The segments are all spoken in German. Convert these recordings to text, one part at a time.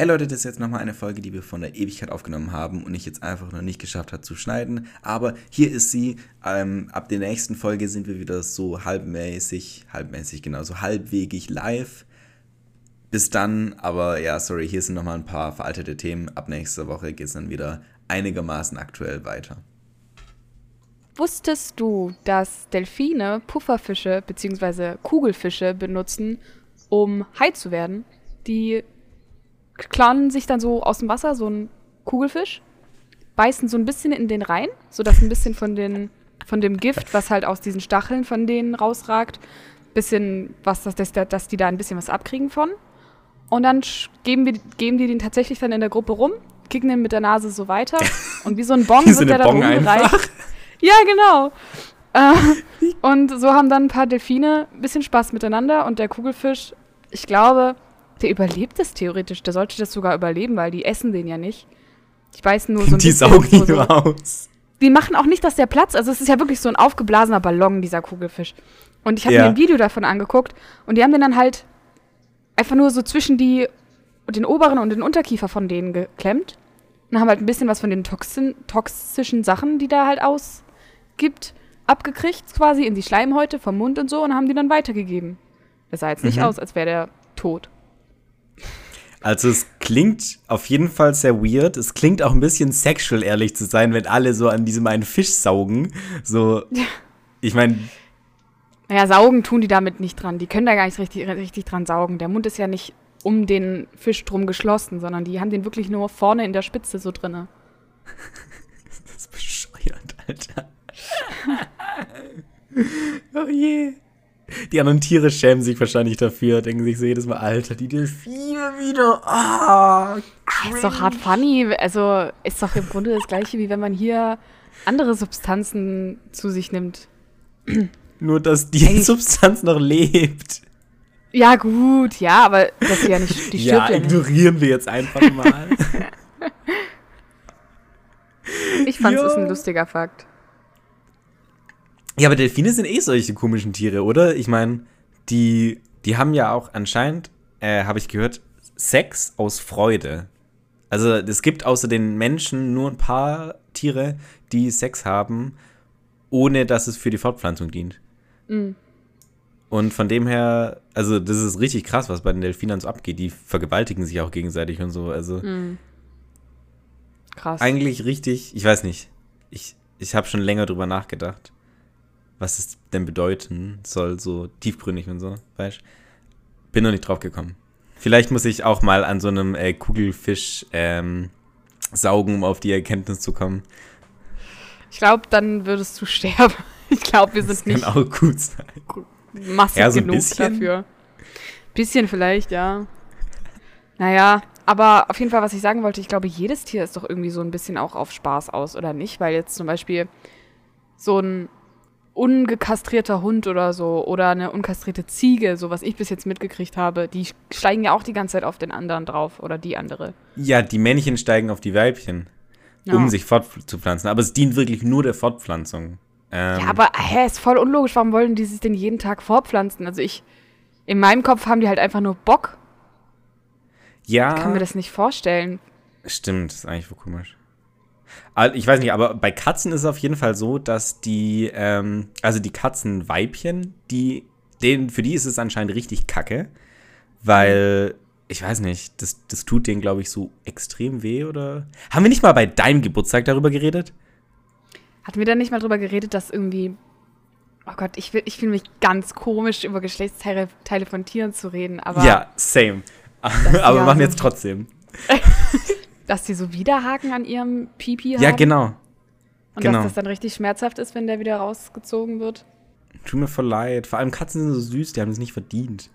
Hey Leute, das ist jetzt nochmal eine Folge, die wir von der Ewigkeit aufgenommen haben und ich jetzt einfach noch nicht geschafft habe zu schneiden. Aber hier ist sie. Ähm, ab der nächsten Folge sind wir wieder so halbmäßig, halbmäßig genau, so halbwegig live. Bis dann, aber ja, sorry, hier sind nochmal ein paar veraltete Themen. Ab nächster Woche geht es dann wieder einigermaßen aktuell weiter. Wusstest du, dass Delfine Pufferfische bzw. Kugelfische benutzen, um high zu werden? Die klauen sich dann so aus dem Wasser, so ein Kugelfisch, beißen so ein bisschen in den rein, sodass ein bisschen von, den, von dem Gift, was halt aus diesen Stacheln von denen rausragt, bisschen was, dass, dass, dass die da ein bisschen was abkriegen von. Und dann geben, wir, geben die den tatsächlich dann in der Gruppe rum, kicken den mit der Nase so weiter und wie so ein Bong wird der da rumgereicht. Ja, genau. Äh, und so haben dann ein paar Delfine ein bisschen Spaß miteinander und der Kugelfisch, ich glaube, der überlebt es theoretisch. Der sollte das sogar überleben, weil die essen den ja nicht. Ich weiß nur so ein Die bisschen. saugen ihn so, nur aus. Die machen auch nicht, dass der Platz. Also es ist ja wirklich so ein aufgeblasener Ballon, dieser Kugelfisch. Und ich habe Ja. mir ein Video davon angeguckt und die haben den dann halt einfach nur so zwischen die den oberen und den Unterkiefer von denen geklemmt und haben halt ein bisschen was von den toxin, toxischen Sachen, die da halt ausgibt, abgekriegt quasi in die Schleimhäute vom Mund und so und haben die dann weitergegeben. Das sah jetzt nicht Mhm. aus, als wäre der tot. Also es klingt auf jeden Fall sehr weird. Es klingt auch ein bisschen sexual, ehrlich zu sein, wenn alle so an diesem einen Fisch saugen. So, ich meine, Naja, saugen tun die damit nicht dran. Die können da gar nicht richtig, richtig dran saugen. Der Mund ist ja nicht um den Fisch drum geschlossen, sondern die haben den wirklich nur vorne in der Spitze so drinne. das ist bescheuert, Alter. oh je. Die anderen Tiere schämen sich wahrscheinlich dafür, denken sich so jedes Mal, Alter, die Delfine wieder. Ah, Ist doch hart funny. Also ist doch im Grunde das gleiche, wie wenn man hier andere Substanzen zu sich nimmt. Nur, dass die Eigentlich- Substanz noch lebt. Ja, gut, ja, aber das ist ja nicht, die Ja, ja, nicht. ignorieren wir jetzt einfach mal. Ich fand es ist ein lustiger Fakt. Ja, aber Delfine sind eh solche komischen Tiere, oder? Ich meine, die, die haben ja auch anscheinend, äh, habe ich gehört, Sex aus Freude. Also es gibt außer den Menschen nur ein paar Tiere, die Sex haben, ohne dass es für die Fortpflanzung dient. Mhm. Und von dem her, also das ist richtig krass, was bei den Delfinern so abgeht. Die vergewaltigen sich auch gegenseitig und so. Also Mhm. Krass. eigentlich richtig, ich weiß nicht. Ich, ich habe schon länger drüber nachgedacht, was es denn bedeuten soll, so tiefgründig und so, weißt Bin noch nicht drauf gekommen. Vielleicht muss ich auch mal an so einem äh, Kugelfisch ähm, saugen, um auf die Erkenntnis zu kommen. Ich glaube, dann würdest du sterben. Ich glaube, wir Das sind kann nicht auch gut sein. massig Ja, so ein genug bisschen. dafür. Bisschen vielleicht, ja. Naja, aber auf jeden Fall, was ich sagen wollte, ich glaube, jedes Tier ist doch irgendwie so ein bisschen auch auf Spaß aus, oder nicht? Weil jetzt zum Beispiel so ein ungekastrierter Hund oder so oder eine unkastrierte Ziege, so was ich bis jetzt mitgekriegt habe, die steigen ja auch die ganze Zeit auf den anderen drauf oder die andere. Ja, die Männchen steigen auf die Weibchen, Ja. um sich fortzupflanzen. Aber es dient wirklich nur der Fortpflanzung. Ähm, Ja, aber hä, ist voll unlogisch. Warum wollen die sich denn jeden Tag fortpflanzen? Also ich, in meinem Kopf haben die halt einfach nur Bock. ja, Ich kann mir das nicht vorstellen. Stimmt, ist eigentlich voll komisch. Ich weiß nicht, aber bei Katzen ist es auf jeden Fall so, dass die, ähm, also die Katzenweibchen, die, denen, für die ist es anscheinend richtig kacke, weil, ich weiß nicht, das, das tut denen, glaube ich, so extrem weh, oder? Haben wir nicht mal bei deinem Geburtstag darüber geredet? Hatten wir da nicht mal drüber geredet, dass irgendwie. Oh Gott, ich, will- ich fühle mich ganz komisch, über Geschlechtsteile Teile von Tieren zu reden, aber ja, same. aber wir machen jetzt trotzdem. dass die so Widerhaken an ihrem Pipi haben. Ja, genau. Und genau. dass das dann richtig schmerzhaft ist, wenn der wieder rausgezogen wird. Tut mir voll leid. Vor allem Katzen sind so süß, die haben es nicht verdient,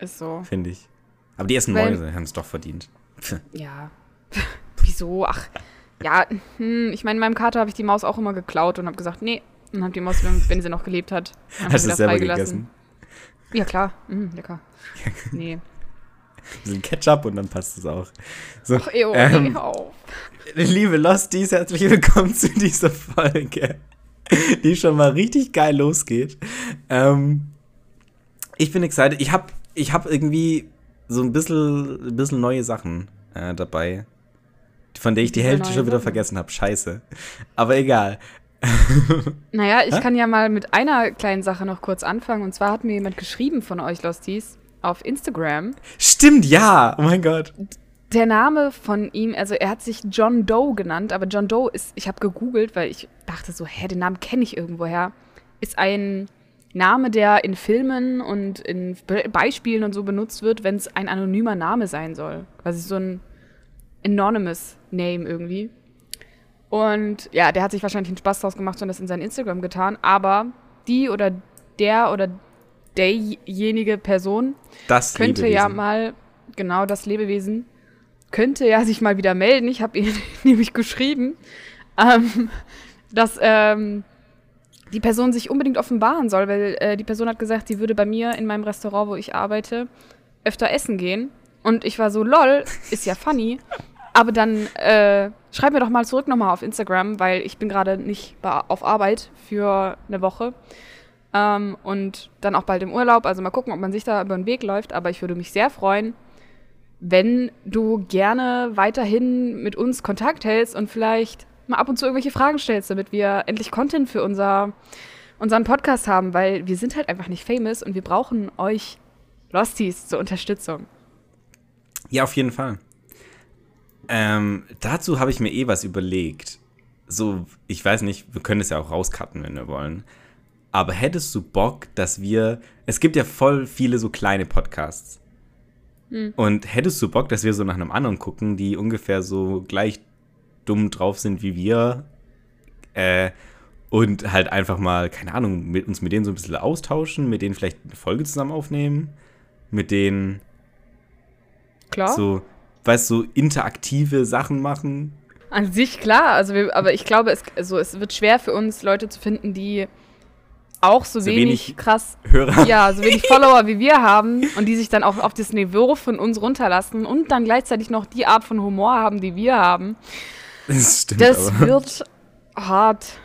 Ist so. finde ich. Aber die essen Weil- Mäuse, haben es doch verdient. Ja. Wieso? Ach, ja, hm, ich meine, in meinem Kater habe ich die Maus auch immer geklaut und habe gesagt, nee. Und habe die Maus, wenn, sie noch gelebt hat, einfach Hast du selber gegessen? Ja, klar. Mm, lecker. Nee. Ein bisschen Ketchup und dann passt es auch. So, Ach, ew, ähm, auf. liebe Losties, herzlich willkommen zu dieser Folge, die schon mal richtig geil losgeht. Ähm, ich bin excited. Ich habe ich hab irgendwie so ein bisschen, ein bisschen neue Sachen äh, dabei, von der ich die Hälfte schon wieder vergessen habe. Scheiße. Aber egal. naja, ich Hä? kann ja mal mit einer kleinen Sache noch kurz anfangen. Und zwar hat mir jemand geschrieben von euch, Losties, auf Instagram. Stimmt, ja. Oh mein Gott. Der Name von ihm, also er hat sich John Doe genannt, aber John Doe ist, ich habe gegoogelt, weil ich dachte so, hä, den Namen kenne ich irgendwoher. Ist ein Name, der in Filmen und in Beispielen und so benutzt wird, wenn es ein anonymer Name sein soll. Quasi so ein anonymous Name irgendwie. Und ja, der hat sich wahrscheinlich einen Spaß draus gemacht und das in sein Instagram getan. Aber die oder der oder derjenige Person das könnte Lebewesen. ja mal, genau das Lebewesen, könnte ja sich mal wieder melden. Ich habe ihn nämlich geschrieben, ähm, dass ähm, die Person sich unbedingt offenbaren soll, weil äh, die Person hat gesagt, sie würde bei mir in meinem Restaurant, wo ich arbeite, öfter essen gehen. Und ich war so, lol, ist ja funny. Aber dann äh, schreib mir doch mal zurück nochmal auf Instagram, weil ich bin gerade nicht auf Arbeit für eine Woche. Ähm, und dann auch bald im Urlaub. Also mal gucken, ob man sich da über den Weg läuft. Aber ich würde mich sehr freuen, wenn du gerne weiterhin mit uns Kontakt hältst und vielleicht mal ab und zu irgendwelche Fragen stellst, damit wir endlich Content für unser, unseren Podcast haben, weil wir sind halt einfach nicht famous und wir brauchen euch Losties zur Unterstützung. Ja, auf jeden Fall. Ähm, dazu habe ich mir eh was überlegt. So, ich weiß nicht, wir können es ja auch rauscutten, wenn wir wollen. Aber hättest du Bock, dass wir. Es gibt ja voll viele so kleine Podcasts. Hm. Und hättest du Bock, dass wir so nach einem anderen gucken, die ungefähr so gleich dumm drauf sind wie wir? Äh, und halt einfach mal, keine Ahnung, mit uns mit denen so ein bisschen austauschen, mit denen vielleicht eine Folge zusammen aufnehmen, mit denen. Klar. So, weißt du, so interaktive Sachen machen. An sich klar, also wir, aber ich glaube, es, also es wird schwer für uns, Leute zu finden, die auch so, so wenig, wenig, krass Hörer. Ja, so wenig Follower wie wir haben und die sich dann auch auf das Niveau von uns runterlassen und dann gleichzeitig noch die Art von Humor haben, die wir haben. Das stimmt. Das aber. wird hart.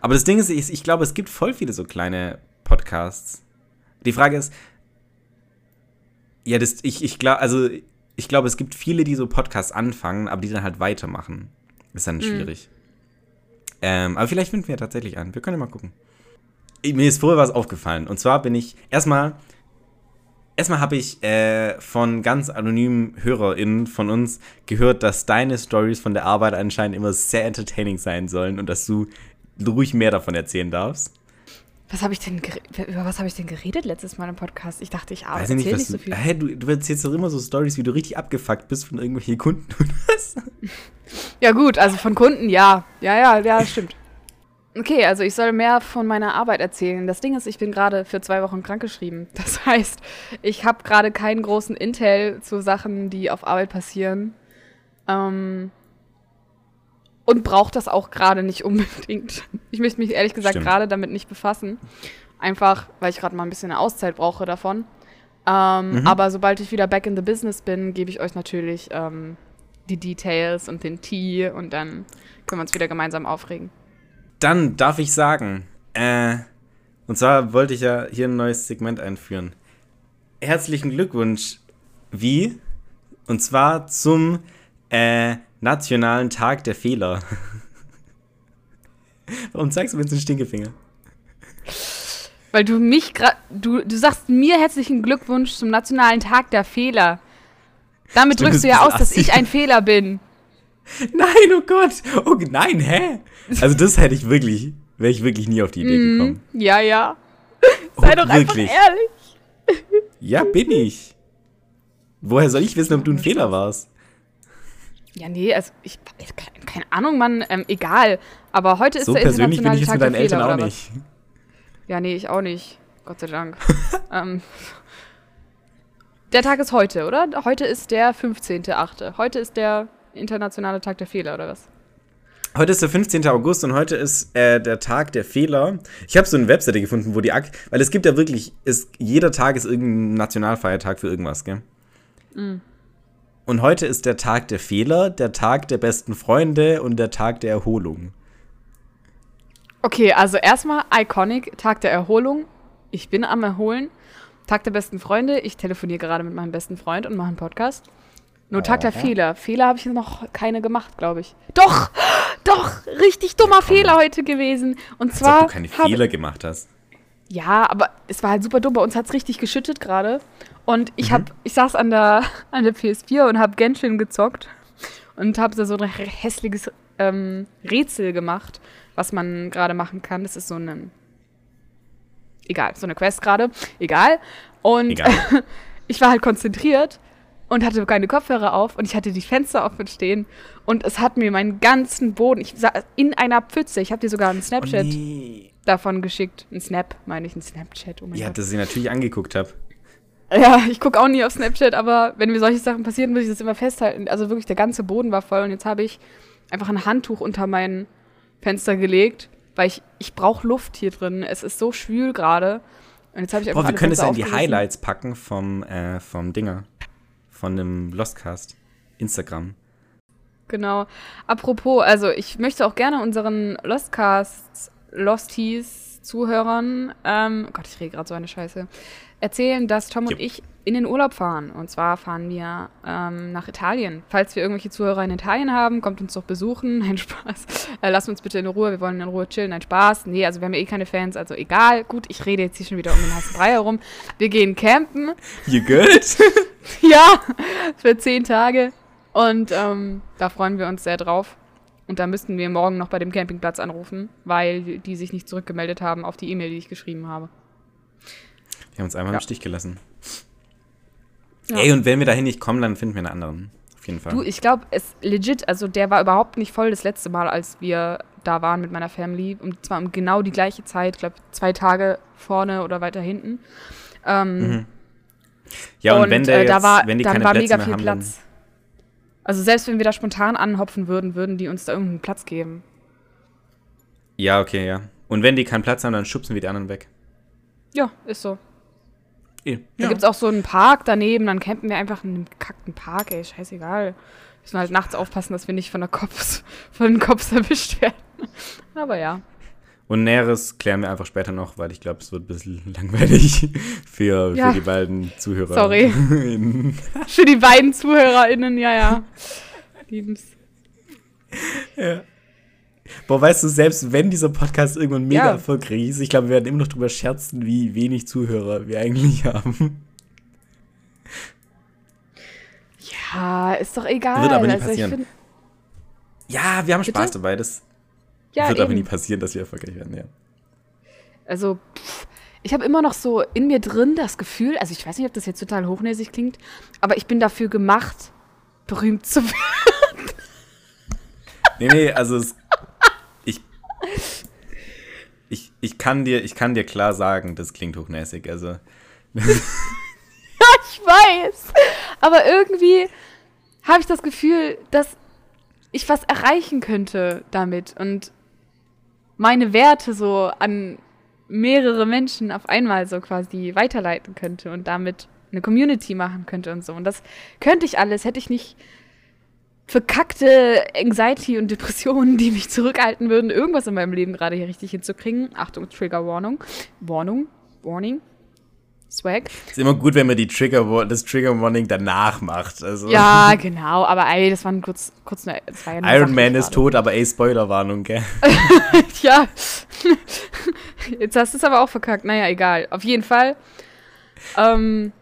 Aber das Ding ist, ich, ich glaube, es gibt voll viele so kleine Podcasts. Die Frage ist, ja, das, ich, ich glaube, also ich glaube, es gibt viele, die so Podcasts anfangen, aber die dann halt weitermachen. Ist dann mhm. schwierig. Ähm, aber vielleicht finden wir ja tatsächlich an. Wir können ja mal gucken mir ist vorher was aufgefallen. Und zwar bin ich erstmal, erstmal habe ich äh, von ganz anonymen HörerInnen von uns gehört, dass deine Stories von der Arbeit anscheinend immer sehr entertaining sein sollen und dass du ruhig mehr davon erzählen darfst. Was habe ich denn über was habe ich denn geredet letztes Mal im Podcast? Ich dachte, ich arbeite nicht, nicht so viel. Hä, du, du erzählst doch immer so Stories, wie du richtig abgefuckt bist von irgendwelchen Kunden? Ja gut, also von Kunden, ja, ja, ja, ja, stimmt. Okay, also ich soll mehr von meiner Arbeit erzählen. Das Ding ist, ich bin gerade für zwei Wochen krankgeschrieben. Das heißt, ich habe gerade keinen großen Intel zu Sachen, die auf Arbeit passieren. Ähm, und brauche das auch gerade nicht unbedingt. Ich möchte mich ehrlich gesagt gerade damit nicht befassen. Einfach, weil ich gerade mal ein bisschen eine Auszeit brauche davon. Ähm, mhm. Aber sobald ich wieder back in the business bin, gebe ich euch natürlich ähm, die Details und den Tee und dann können wir uns wieder gemeinsam aufregen. Dann darf ich sagen, äh, und zwar wollte ich ja hier ein neues Segment einführen. Herzlichen Glückwunsch, wie? Und zwar zum äh, Nationalen Tag der Fehler. Warum zeigst du mir jetzt einen Stinkefinger? Weil du mich gerade, du, du sagst mir herzlichen Glückwunsch zum Nationalen Tag der Fehler. Damit drückst du ja aus, dass ich ein Fehler bin. Nein, oh Gott. Oh nein, hä? Also das hätte ich wirklich, wäre ich wirklich nie auf die Idee mm, gekommen. Ja, ja. Sei oh, doch wirklich? einfach ehrlich. Ja, bin ich. Woher soll ich wissen, ob du ein Fehler warst? Ja, nee, also ich, keine Ahnung, Mann, ähm, egal. Aber heute ist so der persönlich bin ich es mit deinen Eltern auch nicht. Ja, nee, ich auch nicht. Gott sei Dank. ähm, der Tag ist heute, oder? Heute ist der 15.8. Heute ist der internationale Tag der Fehler, oder was? Heute ist der 15. August und heute ist äh, der Tag der Fehler. Ich habe so eine Webseite gefunden, wo die Ak weil es gibt ja wirklich, ist, jeder Tag ist irgendein Nationalfeiertag für irgendwas, gell? Mm. Und heute ist der Tag der Fehler, der Tag der besten Freunde und der Tag der Erholung. Okay, also erstmal iconic, Tag der Erholung. Ich bin am Erholen. Tag der besten Freunde. Ich telefoniere gerade mit meinem besten Freund und mache einen Podcast. Nur Tag der Fehler. Fehler habe ich noch keine gemacht, glaube ich. Doch! Doch! Richtig dummer Fehler heute gewesen. Und Als zwar. ob du keine Fehler gemacht hast. Ja, aber es war halt super dumm. Bei uns hat es richtig geschüttet gerade. Und ich, Mhm. hab, ich saß an der, an der PS4 und habe Genshin gezockt. Und habe da so ein hässliches ähm, Rätsel gemacht, was man gerade machen kann. Das ist so ein. Egal, so eine Quest gerade. Egal. Und Egal. ich war halt konzentriert und hatte keine Kopfhörer auf und ich hatte die Fenster offen stehen und es hat mir meinen ganzen Boden, ich saß in einer Pfütze, ich habe dir sogar einen Oh, Snapchat nee. davon geschickt. Ein Snap, meine ich, ein Snapchat. Oh mein Ja, Gott. dass ich natürlich angeguckt habe. Ja, ich gucke auch nie auf Snapchat, aber wenn mir solche Sachen passieren, muss ich das immer festhalten. Also wirklich, der ganze Boden war voll und jetzt habe ich einfach ein Handtuch unter mein Fenster gelegt, weil ich, ich brauche Luft hier drin. Es ist so schwül gerade. Und jetzt habe ich einfach Boah, wir können es in die. Highlights packen vom, äh, vom Dinger. Von dem Lostcast. Instagram. Genau. Apropos, also ich möchte auch gerne unseren Lostcasts, Losties, Zuhörern, ähm, Gott, ich rede gerade so eine Scheiße, erzählen, dass Tom und Jupp. ich in den Urlaub fahren. Und zwar fahren wir ähm, nach Italien. Falls wir irgendwelche Zuhörer in Italien haben, kommt uns doch besuchen. Nein, Spaß. Äh, lasst uns bitte in Ruhe, wir wollen in Ruhe chillen. Nein, Spaß. Nee, also wir haben ja eh keine Fans, also egal. Gut, ich rede jetzt hier schon wieder um den heißen Brei herum. Wir gehen campen. You good? Ja, für zehn Tage. Und ähm, da freuen wir uns sehr drauf. Und da müssten wir morgen noch bei dem Campingplatz anrufen, weil die sich nicht zurückgemeldet haben auf die E-Mail, die ich geschrieben habe. Die haben uns einfach Ja. im Stich gelassen. Ja. Ey, und wenn wir dahin nicht kommen, dann finden wir einen anderen. Auf jeden Fall. Du, ich glaube, es legit, also der war überhaupt nicht voll das letzte Mal, als wir da waren mit meiner Family. Und zwar um genau die gleiche Zeit, glaube zwei Tage vorne oder weiter hinten. Ähm, Mhm. Ja, und, wenn, der äh, jetzt, da war, wenn die dann keine war Plätze mega mehr viel haben, Platz. Also selbst wenn wir da spontan anhopfen würden, würden die uns da irgendeinen Platz geben. Ja, okay, ja. Und wenn die keinen Platz haben, dann schubsen wir die anderen weg. Ja, ist so. Eh, Da Ja. gibt's auch so einen Park daneben, dann campen wir einfach in einem gekackten Park, ey, scheißegal. Müssen halt nachts aufpassen, dass wir nicht von der Cops, von den Cops erwischt werden. Aber ja. Und Näheres klären wir einfach später noch, weil ich glaube, es wird ein bisschen langweilig für, Ja. für die beiden Zuhörer. Sorry. Für die beiden ZuhörerInnen, ja, ja. Lieben's. Boah, weißt du, selbst wenn dieser Podcast irgendwann mega Ja. erfolgreich ist, ich glaube, wir werden immer noch drüber scherzen, wie wenig Zuhörer wir eigentlich haben. Ja, ist doch egal. Wird aber nie also passieren. Ja, wir haben Bitte? Spaß dabei. Das ja, wird aber eben. nie passieren, dass wir erfolgreich werden, ja. Also, pff, ich habe immer noch so in mir drin das Gefühl, also ich weiß nicht, ob das jetzt total hochnäsig klingt, aber ich bin dafür gemacht, berühmt zu werden. Nee, nee, also es, ich, ich, ich, kann dir, ich kann dir klar sagen, das klingt hochnäsig. Also, Ich weiß. Aber irgendwie habe ich das Gefühl, dass ich was erreichen könnte damit und meine Werte so an mehrere Menschen auf einmal so quasi weiterleiten könnte und damit eine Community machen könnte und so. Und das könnte ich alles, hätte ich nicht verkackte Anxiety und Depressionen, die mich zurückhalten würden, irgendwas in meinem Leben gerade hier richtig hinzukriegen. Achtung, Trigger Warnung. Warnung. Warning. Swag. ist immer gut, wenn man die Trigger, das Trigger Warning danach macht. Also, Ja, genau, aber ey, das war ein kurz, kurz eine, eine Iron Sache Man ist gerade. tot, aber ey, Spoilerwarnung, gell? Ja. Jetzt hast du es aber auch verkackt. Naja, egal. Auf jeden Fall. Ähm,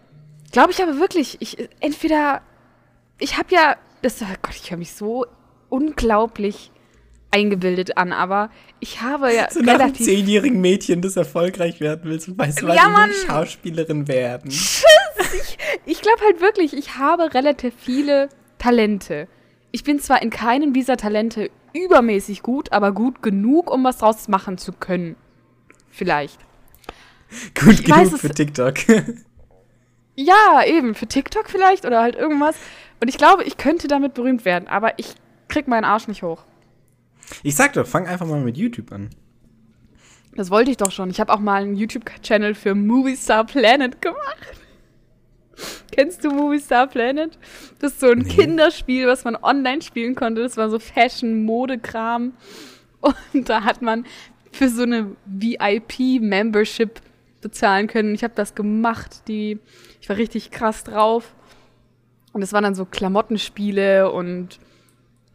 Glaube ich aber wirklich, ich entweder ich habe ja das oh Gott, ich höre mich so unglaublich eingebildet an, aber ich habe ja So nach einem relativ zehnjährigen Mädchen, das erfolgreich werden willst und weißt du, was Ja, du Mann. Schauspielerin werden. Ich glaube halt wirklich, ich habe relativ viele Talente. Ich bin zwar in keinem dieser Talente übermäßig gut, aber gut genug, um was draus machen zu können. Vielleicht. Gut Ich weiß genug es- für TikTok. Ja, eben, für TikTok vielleicht oder halt irgendwas. Und ich glaube, ich könnte damit berühmt werden, aber ich krieg meinen Arsch nicht hoch. Ich sag doch, fang einfach mal mit YouTube an. Das wollte ich doch schon. Ich habe auch mal einen YouTube-Channel für Movie Star Planet gemacht. Kennst du Movie Star Planet? Das ist so ein Nee. Kinderspiel, was man online spielen konnte. Das war so Fashion-Mode-Kram. Und da hat man für so eine VIP-Membership bezahlen können. Ich habe das gemacht. Die, ich war richtig krass drauf. Und es waren dann so Klamottenspiele und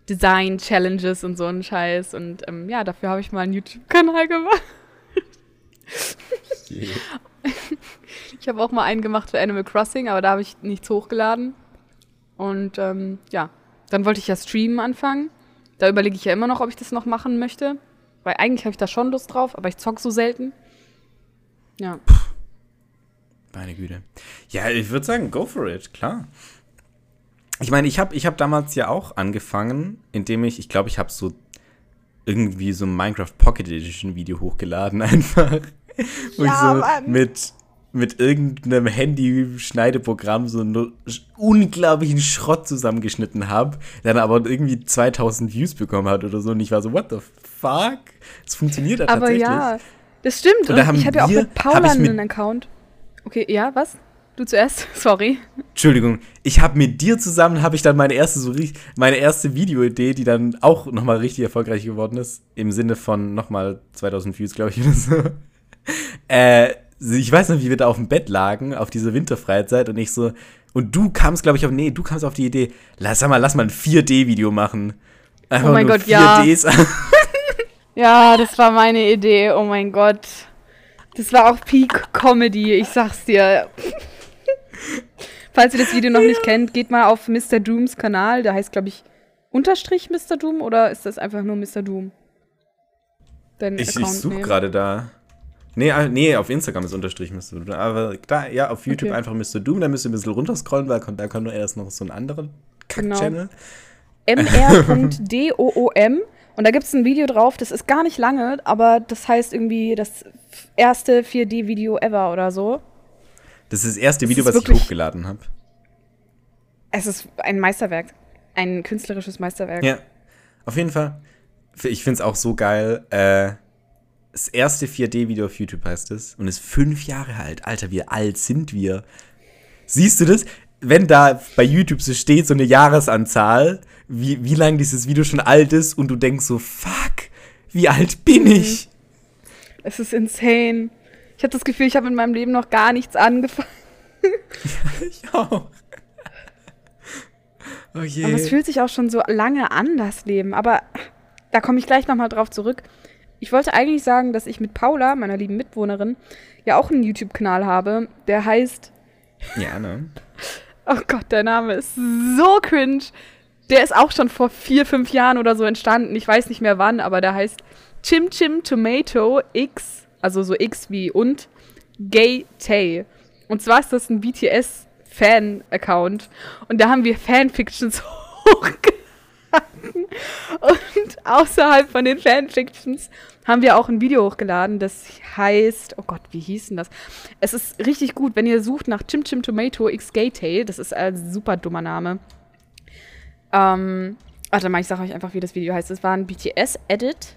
Design-Challenges und so ein Scheiß. Und ähm, ja, dafür habe ich mal einen YouTube-Kanal gemacht. Ich habe auch mal einen gemacht für Animal Crossing, aber da habe ich nichts hochgeladen. Und ähm, ja, dann wollte ich ja streamen anfangen. Da überlege ich ja immer noch, ob ich das noch machen möchte. Weil eigentlich habe ich da schon Lust drauf, aber ich zock so selten. Ja. Meine Güte. Ja, ich würde sagen, go for it, klar. Ich meine, ich habe ich hab damals ja auch angefangen, indem ich, ich glaube, ich habe so irgendwie so ein Minecraft Pocket Edition Video hochgeladen einfach. Wo Ja, ich so mit, mit irgendeinem Handy-Schneideprogramm so einen unglaublichen Schrott zusammengeschnitten habe, dann aber irgendwie 2000 Views bekommen hat oder so. Und ich war so, what the fuck? Es funktioniert ja Aber tatsächlich. ja, das stimmt. Und Und ich habe ja auch mit Paula einen Account. Okay, ja, was? Du zuerst? Sorry. Entschuldigung, ich habe mit dir zusammen habe ich dann meine erste so meine erste Videoidee, die dann auch noch mal richtig erfolgreich geworden ist, im Sinne von noch mal 2000 Views, glaube ich oder so. Äh, ich weiß noch, wie wir da auf dem Bett lagen auf dieser Winterfreizeit und ich so und du kamst, glaube ich, auf nee, du kamst auf die Idee, lass sag mal, lass mal ein 4D Video machen. Einfach Oh mein Gott, ja. 4Ds. Ja, das war meine Idee. Oh mein Gott. Das war auch Peak Comedy, ich sag's dir. Falls ihr das Video noch nicht kennt, geht mal auf Mr. Dooms Kanal. Der heißt, glaube ich, Unterstrich Mr. Doom oder ist das einfach nur Mr. Doom? Dein Ich, ich suche gerade da. Nee, ah, nee, auf Instagram ist Unterstrich Mr. Doom. Aber da, ja, auf YouTube Okay. einfach Mr. Doom, da müsst ihr ein bisschen runterscrollen, weil da kommt nur erst noch so ein anderer Genau. Kack-Channel. mr.doom. Und da gibt es ein Video drauf, das ist gar nicht lange, aber das heißt irgendwie das erste 4D-Video ever oder so. Das ist das erste Das Video, ist was ich hochgeladen habe. Es ist ein Meisterwerk. Ein künstlerisches Meisterwerk. Ja, auf jeden Fall. Ich finde es auch so geil. Äh, das erste 4D-Video auf YouTube heißt es und ist fünf Jahre alt. Alter, wie alt sind wir? Siehst du das? Wenn da bei YouTube so steht, so eine Jahresanzahl, wie, wie lange dieses Video schon alt ist und du denkst so, fuck, wie alt bin Mhm. ich? Es ist insane. Ich habe das Gefühl, ich habe in meinem Leben noch gar nichts angefangen. Ich auch. Oh je. Aber es fühlt sich auch schon so lange an, das Leben. Aber da komme ich gleich nochmal drauf zurück. Ich wollte eigentlich sagen, dass ich mit Paula, meiner lieben Mitwohnerin, ja auch einen YouTube-Kanal habe, der heißt ja, ne? Oh Gott, der Name ist so cringe. Der ist auch schon vor vier, fünf Jahren oder so entstanden. Ich weiß nicht mehr wann, aber der heißt Chim Chim Tomato X, also so X wie und Gay Tay. Und zwar ist das ein BTS-Fan-Account. Und da haben wir Fanfictions hochgeladen. Und außerhalb von den Fanfictions haben wir auch ein Video hochgeladen, das heißt, oh Gott, wie hieß denn das? Es ist richtig gut, wenn ihr sucht nach Chim Chim Tomato X Gay Tay, das ist ein super dummer Name. Ähm, warte mal, ich sage euch einfach, wie das Video heißt. Es war ein BTS-Edit.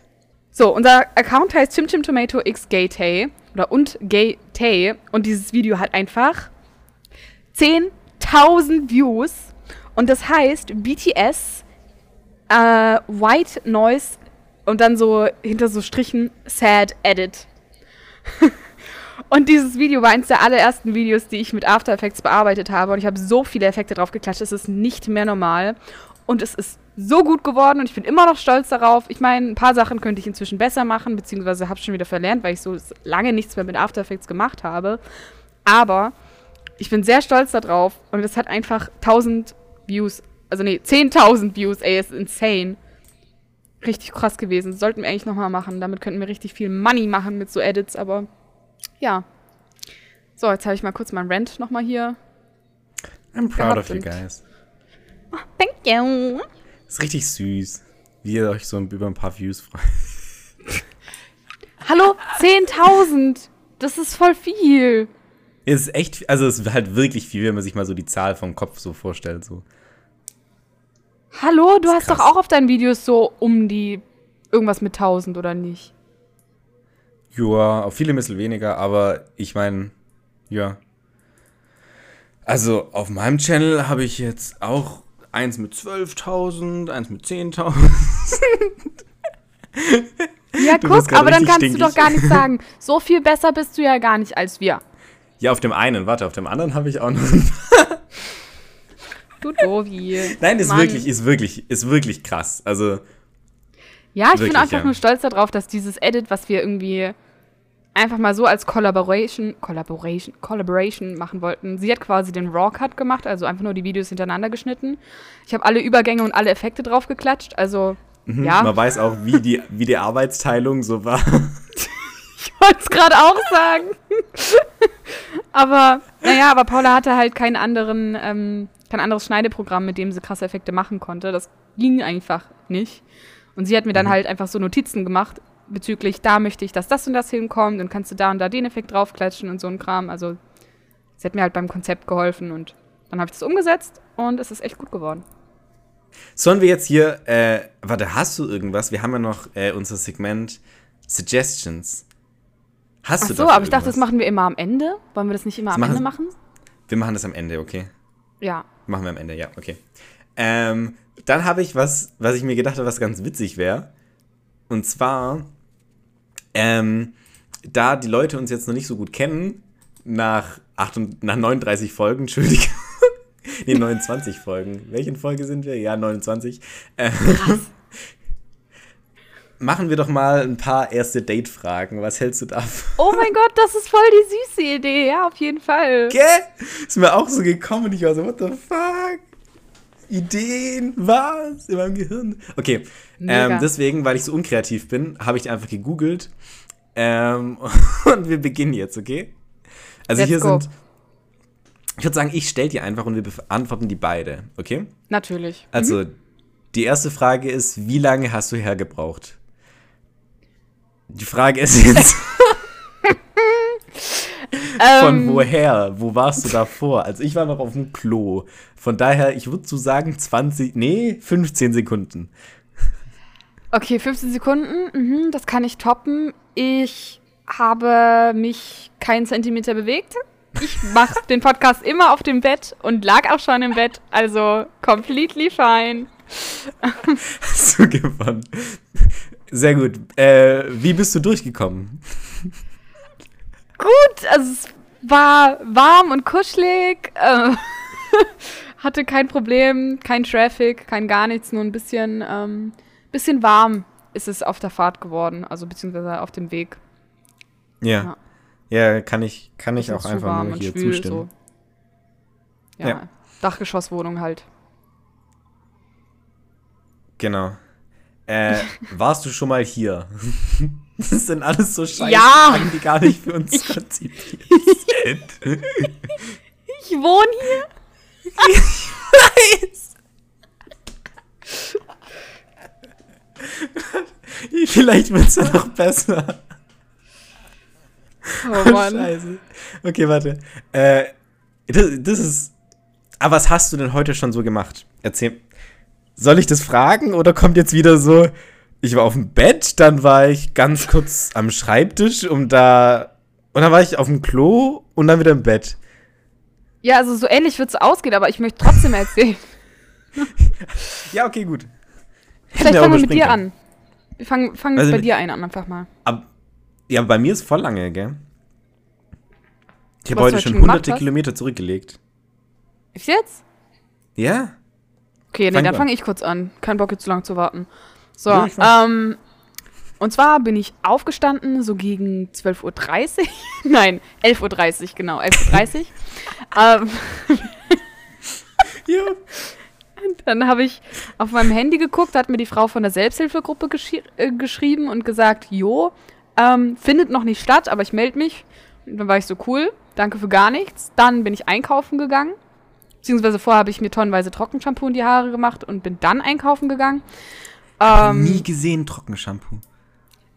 So, unser Account heißt Chim Chim Tomato X Gay Tay oder und Gay Tay. Und dieses Video hat einfach 10.000 Views. Und das heißt BTS äh, White Noise und dann so hinter so Strichen Sad Edit. und dieses Video war eines der allerersten Videos, die ich mit After Effects bearbeitet habe. Und ich habe so viele Effekte drauf geklatscht, es ist nicht mehr normal und es ist so gut geworden und ich bin immer noch stolz darauf. Ich meine, ein paar Sachen könnte ich inzwischen besser machen, beziehungsweise habe schon wieder verlernt, weil ich so lange nichts mehr mit After Effects gemacht habe. Aber ich bin sehr stolz darauf und es hat einfach 1000 Views, also nee, 10.000 Views, ey, ist insane. Richtig krass gewesen. Sollten wir eigentlich nochmal machen. Damit könnten wir richtig viel Money machen mit so Edits, aber ja. So, jetzt habe ich mal kurz meinen Rant nochmal hier. I'm proud of you und- guys. Thank you. Ist richtig süß, wie ihr euch so über ein paar Views freut. Hallo, 10.000. Das ist voll viel. Es ist echt, also es ist halt wirklich viel, wenn man sich mal so die Zahl vom Kopf so vorstellt. So. Hallo, du hast doch krass. auch auf deinen Videos so um die irgendwas mit 1000 oder nicht? Ja, auf viele ein bisschen weniger, aber ich meine, ja. Also auf meinem Channel habe ich jetzt auch eins mit 12.000, eins mit 10.000. Ja, Du guck, aber dann kannst du doch stinkig. gar nichts sagen. So viel besser bist du ja gar nicht als wir. Ja, auf dem einen, warte, auf dem anderen habe ich auch noch. Du Dovi. Nein, ist Mann. wirklich, ist wirklich, ist wirklich krass. Also, Ja, ich bin Wirklich, einfach ja. nur stolz darauf, dass dieses Edit, was wir irgendwie einfach mal so als Collaboration, Collaboration, Collaboration machen wollten. Sie hat quasi den Raw Cut gemacht, also einfach nur die Videos hintereinander geschnitten. Ich habe alle Übergänge und alle Effekte drauf geklatscht, also mhm, ja, man weiß auch, wie die, wie die Arbeitsteilung so war. ich wollte es gerade auch sagen. aber naja, aber Paula hatte halt keinen anderen, ähm, kein anderes Schneideprogramm, mit dem sie krasse Effekte machen konnte. Das ging einfach nicht. Und sie hat mir dann Mhm. halt einfach so Notizen gemacht bezüglich, da möchte ich, dass das und das hinkommt, dann kannst du da und da den Effekt draufklatschen und so ein Kram. Also sie hat mir halt beim Konzept geholfen und dann habe ich das umgesetzt und es ist echt gut geworden. Sollen wir jetzt hier, äh, warte, hast du irgendwas? Wir haben ja noch äh, unser Segment Suggestions. Hast Ach du so, aber ich dachte, das irgendwas? machen wir immer am Ende. Wollen wir das nicht immer Das am machen- Ende machen? Wir machen das am Ende, okay. Ja. Machen wir am Ende, ja, okay. Ähm, dann habe ich was, was ich mir gedacht habe, was ganz witzig wäre. Und zwar, ähm, da die Leute uns jetzt noch nicht so gut kennen, nach, 8, und- nach 39 Folgen, Entschuldigung. nee, 29 Folgen. Welchen Folge sind wir? Ja, 29. Ähm, machen wir doch mal ein paar erste Date-Fragen. Was hältst du davon? Oh mein Gott, das ist voll die süße Idee. Ja, auf jeden Fall. Gell? Ist mir auch so gekommen. Ich war so, what the fuck? Ideen, was? In meinem Gehirn. Okay, ähm, deswegen, weil ich so unkreativ bin, habe ich einfach gegoogelt. Ähm, und wir beginnen jetzt, okay? Also Let's hier go. sind, ich würde sagen, ich stelle die einfach und wir beantworten die beide, okay? Natürlich. Also, die erste Frage ist, wie lange hast du hergebraucht? Die Frage ist jetzt, von Ähm, woher? Wo warst du davor? Also ich war noch auf dem Klo. Von daher, ich würde so sagen 20, nee, 15 Sekunden. Okay, 15 Sekunden. Mhm, das kann ich toppen. Ich habe mich keinen Zentimeter bewegt. Ich mache den Podcast immer auf dem Bett und lag auch schon im Bett. Also completely fine. Hast du gewonnen. Sehr gut. Äh, wie bist du durchgekommen? Gut, also es war warm und kuschelig. Äh, hatte kein Problem, kein Traffic, kein gar nichts, nur ein bisschen, ähm, bisschen warm ist es auf der Fahrt geworden, also beziehungsweise auf dem Weg. Ja. Ja, kann ich, kann ich auch einfach warm nur hier schwül, zustimmen. So. Ja, Ja. Dachgeschosswohnung halt. Genau. Äh, warst du schon mal hier? Das sind alles so scheiße, Ja. Fragen, die gar nicht für uns konzipiert sind. Ich wohne hier. Vielleicht wird es ja noch besser. Oh Mann. Scheiße. Okay, warte. Äh, das, das ist. Aber was hast du denn heute schon so gemacht? Erzähl. Soll ich das fragen oder kommt jetzt wieder so, ich war auf dem Bett, dann war ich ganz kurz am Schreibtisch, um da. Und dann war ich auf dem Klo und dann wieder im Bett. Ja, also so ähnlich wird es ausgehen, aber ich möchte trotzdem erzählen. Ja, okay, gut. Vielleicht fangen wir mit dir an. Wir fangen, fangen Also bei mit- dir ein an, einfach mal. Ab, ja, bei mir ist voll lange, gell? Ich habe heute schon hunderte? Kilometer zurückgelegt. Ist jetzt? Ja? Okay, nee, Fang dann an. fange ich kurz an. Kein Bock jetzt zu lang zu warten. So, Ja, ähm, und zwar bin ich aufgestanden, so gegen 12.30 Uhr. Nein, 11.30 Uhr, genau, 11.30 Uhr. ähm, Ja. dann habe ich auf meinem Handy geguckt, hat mir die Frau von der Selbsthilfegruppe geschri äh, geschrieben und gesagt, jo, ähm, findet noch nicht statt, aber ich melde mich. Und dann war ich so, cool, danke für gar nichts. Dann bin ich einkaufen gegangen. Beziehungsweise vorher habe ich mir tonnenweise Trockenshampoo in die Haare gemacht und bin dann einkaufen gegangen. Ähm, Nie gesehen Trockenshampoo.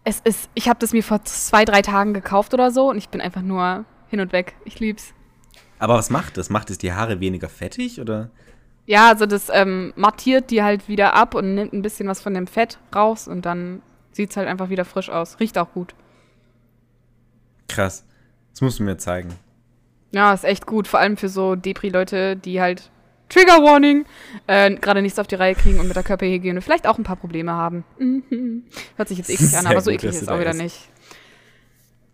es ist, ich habe das mir vor zwei, drei Tagen gekauft oder so und ich bin einfach nur hin und weg. Ich lieb's. Aber was macht das? Macht es die Haare weniger fettig oder? Ja, also das ähm, mattiert die halt wieder ab und nimmt ein bisschen was von dem Fett raus und dann sieht's halt einfach wieder frisch aus. Riecht auch gut. Krass. Das musst du mir zeigen. Ja, ist echt gut. Vor allem für so Depri-Leute, die halt Trigger Warning äh, gerade nichts auf die Reihe kriegen und mit der Körperhygiene vielleicht auch ein paar Probleme haben. Mhm. Hört sich jetzt eklig an, aber so eklig ist es auch wieder bist.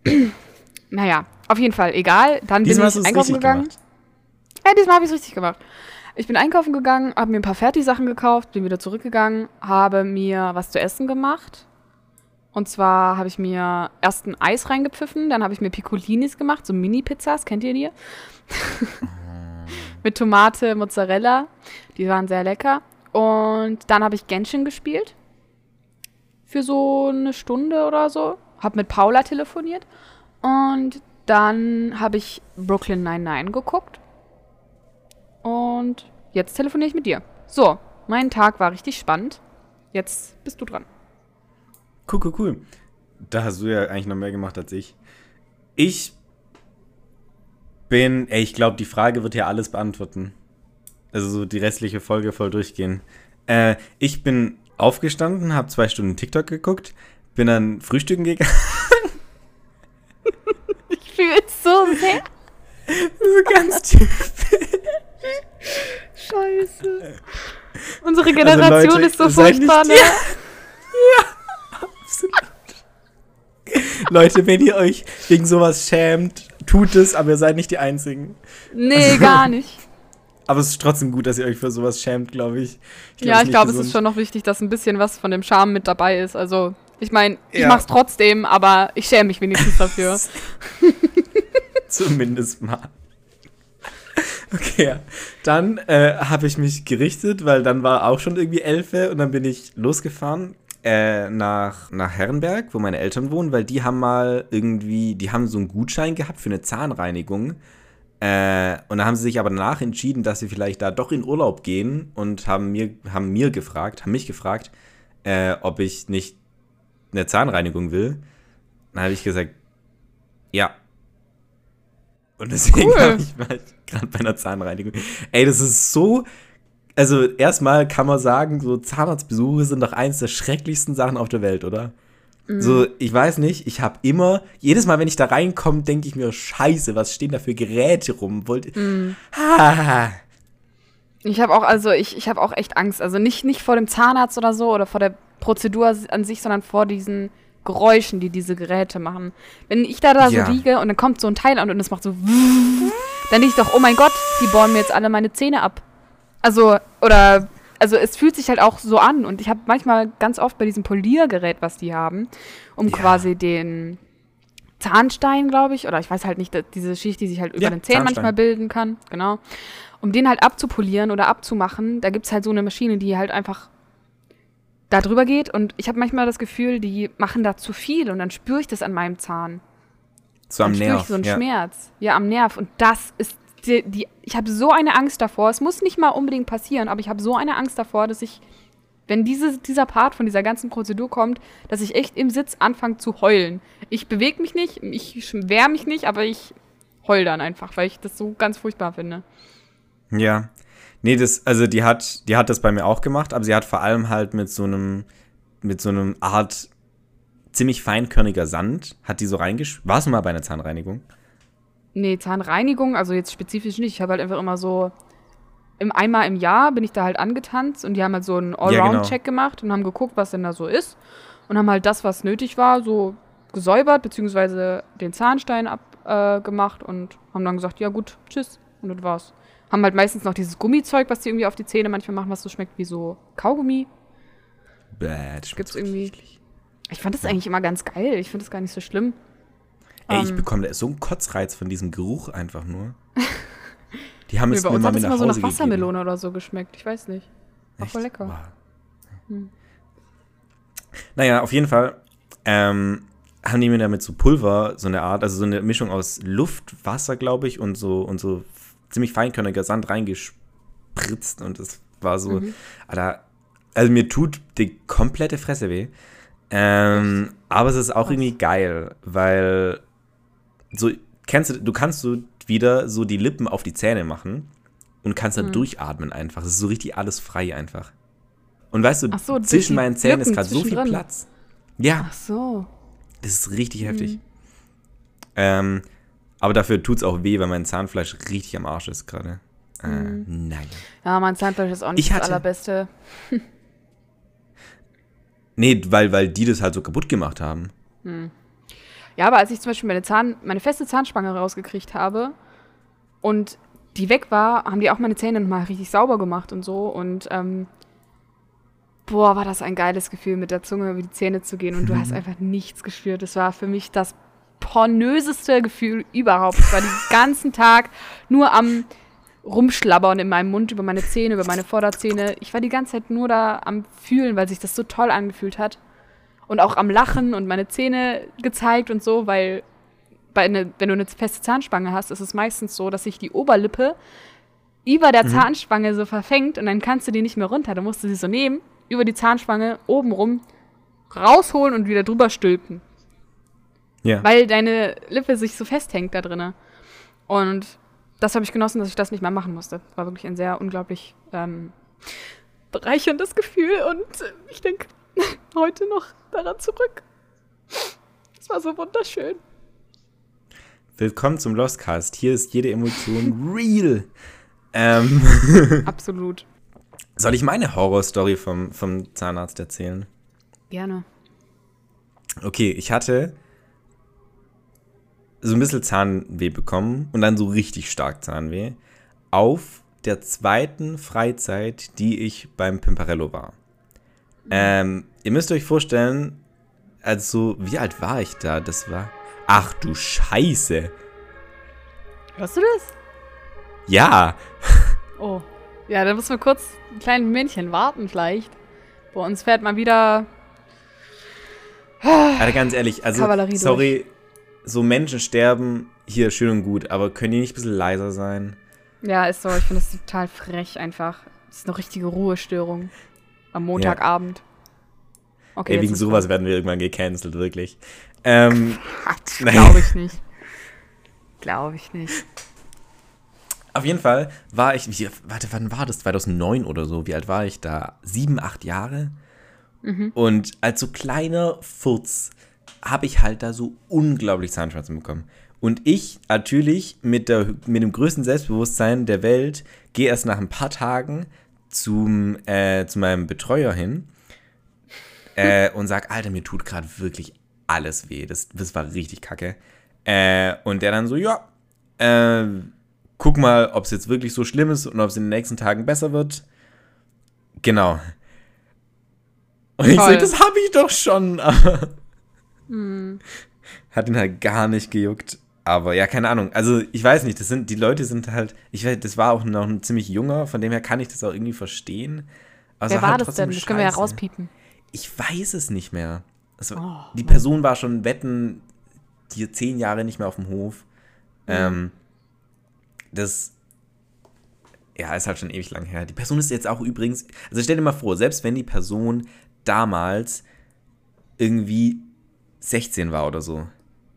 nicht. naja, auf jeden Fall, egal. Dann Diesmal bin ich einkaufen gegangen. gemacht. Ja, diesmal habe ich es richtig gemacht. Ich bin einkaufen gegangen, habe mir ein paar Fertigsachen gekauft, bin wieder zurückgegangen, habe mir was zu essen gemacht. Und zwar habe ich mir erst ein Eis reingepfiffen, dann habe ich mir Piccolinis gemacht, so Mini-Pizzas, kennt ihr die? Mit Tomate, Mozzarella. Die waren sehr lecker. Und dann habe ich Genshin gespielt. Für so eine Stunde oder so. Habe mit Paula telefoniert. Und dann habe ich Brooklyn 99 geguckt. Und jetzt telefoniere ich mit dir. So, mein Tag war richtig spannend. Jetzt bist du dran. Cool, cool, cool. Da hast du ja eigentlich noch mehr gemacht als ich. Ich bin, ey, ich glaube, die Frage wird ja alles beantworten. Also so die restliche Folge voll durchgehen. Äh, ich bin aufgestanden, habe zwei Stunden TikTok geguckt, bin dann frühstücken gegangen. ich fühle es so sehr. so ganz typisch. Scheiße. Unsere also Generation also Leute, ist so furchtbar, ne? Ja, absolut. Leute, wenn ihr euch wegen sowas schämt, tut es, aber ihr seid nicht die Einzigen. Nee, also, gar nicht. Aber es ist trotzdem gut, dass ihr euch für sowas schämt, glaube ich. ich. Glaub, ja, ich glaube, es ist schon noch wichtig, dass ein bisschen was von dem Charme mit dabei ist. Also, ich meine, ich ja. mache es trotzdem, aber ich schäme mich wenigstens dafür. Zumindest mal. Okay, ja. dann äh, habe ich mich gerichtet, weil dann war auch schon irgendwie Elfe und dann bin ich losgefahren äh, nach, nach Herrenberg, wo meine Eltern wohnen, weil die haben mal irgendwie, die haben so einen Gutschein gehabt für eine Zahnreinigung. Äh, und da haben sie sich aber danach entschieden, dass sie vielleicht da doch in Urlaub gehen und haben mir, haben mir gefragt, haben mich gefragt, äh, ob ich nicht eine Zahnreinigung will. Dann habe ich gesagt, ja. Und deswegen cool. habe ich gerade bei einer Zahnreinigung. Ey, das ist so also erstmal kann man sagen, so Zahnarztbesuche sind doch eins der schrecklichsten Sachen auf der Welt, oder? Mhm. So, ich weiß nicht, ich habe immer, jedes Mal, wenn ich da reinkomme, denke ich mir, scheiße, was stehen da für Geräte rum? Wollt, mhm. ah. Ich habe auch, also ich, ich habe auch echt Angst. Also nicht, nicht vor dem Zahnarzt oder so oder vor der Prozedur an sich, sondern vor diesen Geräuschen, die diese Geräte machen. Wenn ich da da ja. so liege und dann kommt so ein Teil an und es macht so, dann denke ich doch, oh mein Gott, die bauen mir jetzt alle meine Zähne ab. Also, oder, also es fühlt sich halt auch so an. Und ich habe manchmal ganz oft bei diesem Poliergerät, was die haben, um ja. quasi den Zahnstein, glaube ich, oder ich weiß halt nicht, diese Schicht, die sich halt über ja, den Zähnen manchmal bilden kann, genau. Um den halt abzupolieren oder abzumachen, da gibt es halt so eine Maschine, die halt einfach da drüber geht. Und ich habe manchmal das Gefühl, die machen da zu viel und dann spüre ich das an meinem Zahn. So am Nerv. Ich so einen ja. Schmerz. Ja, am Nerv. Und das ist die, die, ich habe so eine Angst davor. Es muss nicht mal unbedingt passieren, aber ich habe so eine Angst davor, dass ich, wenn diese, dieser Part von dieser ganzen Prozedur kommt, dass ich echt im Sitz anfange zu heulen. Ich bewege mich nicht, ich wehre mich nicht, aber ich heul dann einfach, weil ich das so ganz furchtbar finde. Ja. Nee, das, also die hat, die hat das bei mir auch gemacht, aber sie hat vor allem halt mit so einem, mit so einem Art ziemlich feinkörniger Sand, hat die so reingesch... Warst du mal bei einer Zahnreinigung? Nee, Zahnreinigung, also jetzt spezifisch nicht. Ich habe halt einfach immer so im einmal im Jahr bin ich da halt angetanzt und die haben halt so einen Allround-Check genau. gemacht und haben geguckt, was denn da so ist. Und haben halt das, was nötig war, so gesäubert, beziehungsweise den Zahnstein abgemacht äh, und haben dann gesagt, ja gut, tschüss. Und das war's. Haben halt meistens noch dieses Gummizeug, was die irgendwie auf die Zähne manchmal machen, was so schmeckt wie so Kaugummi. Bäh, das Gibt's irgendwie. Ich fand das eigentlich immer ganz geil. Ich finde das gar nicht so schlimm. Ey, ich ähm. bekomme so einen Kotzreiz von diesem Geruch einfach nur. Die haben es mir mal mit nach Hause so nach Wassermelone gegeben. oder so geschmeckt. Ich weiß nicht. War voll lecker. Wow. Hm. Naja, auf jeden Fall ähm, haben die mir damit so Pulver, so eine Art, also so eine Mischung aus Luft, Wasser, glaube ich, und so und so ziemlich feinkörniger Sand reingespritzt und es war so, mhm. Alter, also mir tut die komplette Fresse weh. Ähm, aber es ist auch irgendwie geil, weil so, kennst du, du kannst so wieder so die Lippen auf die Zähne machen und kannst dann mhm. durchatmen einfach. Es ist so richtig alles frei einfach. Und weißt du, so, zwischen meinen Zähnen Lippen ist gerade so viel Platz. Ja. Ach so. Das ist richtig mhm. heftig. Ähm, aber dafür tut es auch weh, weil mein Zahnfleisch richtig am Arsch ist gerade. Äh, mhm. Naja. Ja, mein Zahnfleisch ist auch nicht ich das allerbeste. nee, weil, weil die das halt so kaputt gemacht haben. Hm. Ja, aber als ich zum Beispiel meine, Zahn, meine feste Zahnspange rausgekriegt habe und die weg war, haben die auch meine Zähne nochmal richtig sauber gemacht und so. Und ähm, boah, war das ein geiles Gefühl, mit der Zunge über die Zähne zu gehen und du hast einfach nichts gespürt. Das war für mich das pornöseste Gefühl überhaupt. Ich war den ganzen Tag nur am rumschlabbern in meinem Mund über meine Zähne, über meine Vorderzähne. Ich war die ganze Zeit nur da am Fühlen, weil sich das so toll angefühlt hat. Und auch am Lachen und meine Zähne gezeigt und so, weil bei eine, wenn du eine feste Zahnspange hast, ist es meistens so, dass sich die Oberlippe über der mhm. Zahnspange so verfängt und dann kannst du die nicht mehr runter. Dann musst du sie so nehmen, über die Zahnspange oben rum rausholen und wieder drüber stülpen. Ja. Weil deine Lippe sich so festhängt da drinne. Und das habe ich genossen, dass ich das nicht mehr machen musste. War wirklich ein sehr unglaublich ähm, bereicherndes Gefühl und ich denke heute noch daran zurück. Es war so wunderschön. Willkommen zum Lostcast. Hier ist jede Emotion real. Ähm. Absolut. Soll ich meine Horrorstory vom, vom Zahnarzt erzählen? Gerne. Okay, ich hatte so ein bisschen Zahnweh bekommen und dann so richtig stark Zahnweh auf der zweiten Freizeit, die ich beim Pimparello war. Ähm, ihr müsst euch vorstellen, also wie alt war ich da? Das war. Ach du Scheiße. Hörst du das? Ja. Oh. Ja, da müssen wir kurz ein kleines Männchen warten vielleicht. Bei uns fährt mal wieder. Also ganz ehrlich, also sorry, durch so Menschen sterben, hier schön und gut, aber können die nicht ein bisschen leiser sein? Ja, ist so. Ich finde das total frech einfach. Das ist eine richtige Ruhestörung. Am Montagabend. Okay, Ey, wegen sowas werden wir irgendwann gecancelt, wirklich. Ähm, Glaube ich nicht. Glaube ich nicht. Auf jeden Fall war ich, wie, warte, wann war das? 2009 oder so. Wie alt war ich da? Sieben, acht Jahre? Mhm. Und als so kleiner Furz habe ich halt da so unglaublich Zahnschmerzen bekommen. Und ich natürlich mit, der, mit dem größten Selbstbewusstsein der Welt gehe erst nach ein paar Tagen zum, äh, zu meinem Betreuer hin äh, und sage, Alter, mir tut gerade wirklich alles weh. Das, das war richtig kacke. Äh, und der dann so, ja, äh, guck mal, ob es jetzt wirklich so schlimm ist und ob es in den nächsten Tagen besser wird. Genau. Und Toll. ich so, das habe ich doch schon. Mhm. Hat ihn halt gar nicht gejuckt. Aber ja, keine Ahnung. Also ich weiß nicht, das sind, die Leute sind halt, ich weiß, das war auch noch ein ziemlich junger, von dem her kann ich das auch irgendwie verstehen. Aber Wer war halt das denn? Das können wir ja rauspiepen. Ich weiß es nicht mehr. Also, oh, die Person war schon wetten, hier zehn Jahre nicht mehr auf dem Hof. Mhm. Ähm, das, ja, ist halt schon ewig lang her. Die Person ist jetzt auch übrigens, also stell dir mal vor, selbst wenn die Person damals irgendwie 16 war oder so,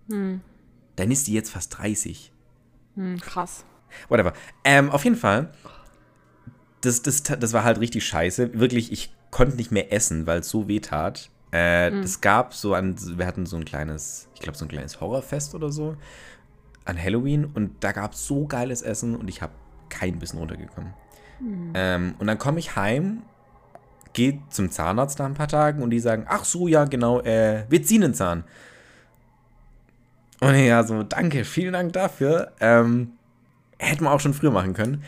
hm. Dann ist die jetzt fast 30. Hm, krass. Whatever. Ähm, auf jeden Fall, das, das, das war halt richtig scheiße. Wirklich, ich konnte nicht mehr essen, weil es so weh tat. Äh, hm. Es gab so ein, wir hatten so ein kleines, ich glaube, so ein kleines Horrorfest oder so an Halloween und da gab es so geiles Essen und ich habe kein bisschen runtergekommen. Hm. Ähm, und dann komme ich heim gehe zum Zahnarzt nach ein paar Tagen und die sagen, ach so, ja, genau, äh, wir ziehen den Zahn. Und ja, so, danke, vielen Dank dafür. Ähm, hätten wir auch schon früher machen können.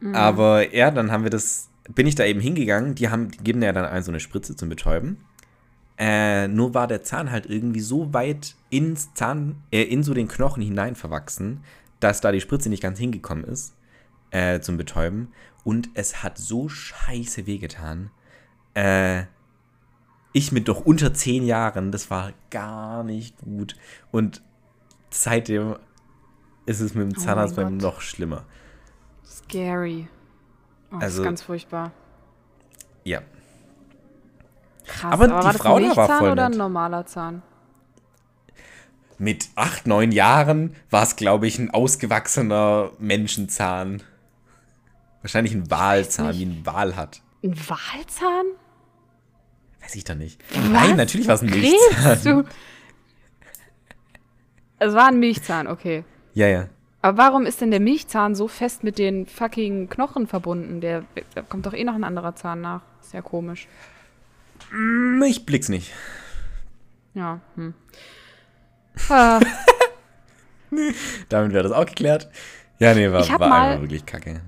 Mhm. Aber ja, dann haben wir das, bin ich da eben hingegangen. Die, haben, die geben ja dann ein, so eine Spritze zum Betäuben. Äh, nur war der Zahn halt irgendwie so weit ins Zahn, äh, in so den Knochen hinein verwachsen, dass da die Spritze nicht ganz hingekommen ist äh, zum Betäuben. Und es hat so scheiße wehgetan äh, ich mit doch unter zehn Jahren, das war gar nicht gut. Und seitdem ist es mit dem oh Zahnarzt oh noch schlimmer. Scary. Oh, also, das ist ganz furchtbar. Ja. Krass, aber, aber die Frau da war voll oder ein normaler Zahn? Mit acht, neun Jahren war es, glaube ich, ein ausgewachsener Menschenzahn. Wahrscheinlich ein Walzahn, wie ein Wal hat. Ein Walzahn? Weiß ich doch nicht. Was? Nein, natürlich war es ein Milchzahn. Es war ein Milchzahn, okay. Ja, ja. Aber warum ist denn der Milchzahn so fest mit den fucking Knochen verbunden? Der, da kommt doch eh noch ein anderer Zahn nach. Ist ja komisch. Mm, ich blick's nicht. Ja, hm. Ah. Damit wäre das auch geklärt. Ja, nee, war, war mal- einfach wirklich kacke.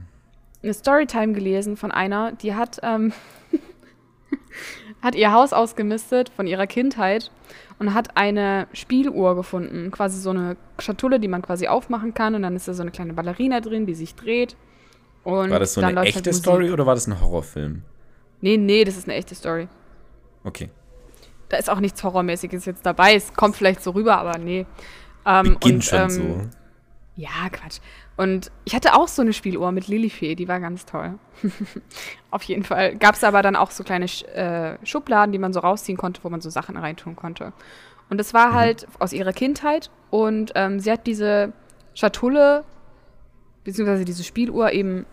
eine Storytime gelesen von einer, die hat, ähm, hat ihr Haus ausgemistet von ihrer Kindheit und hat eine Spieluhr gefunden. Quasi so eine Schatulle, die man quasi aufmachen kann und dann ist da so eine kleine Ballerina drin, die sich dreht. Und War das so eine läuft echte halt Story oder war das ein Horrorfilm? Nee, nee, das ist eine echte Story. Okay. Da ist auch nichts Horrormäßiges jetzt dabei. Es kommt vielleicht so rüber, aber nee. Ähm, Beginnt und, schon ähm, so. Ja, Quatsch. Und ich hatte auch so eine Spieluhr mit Lilifee, die war ganz toll. Auf jeden Fall. Gab es aber dann auch so kleine äh, Schubladen, die man so rausziehen konnte, wo man so Sachen reintun konnte. Und das war halt aus ihrer Kindheit. Und ähm, sie hat diese Schatulle, beziehungsweise diese Spieluhr eben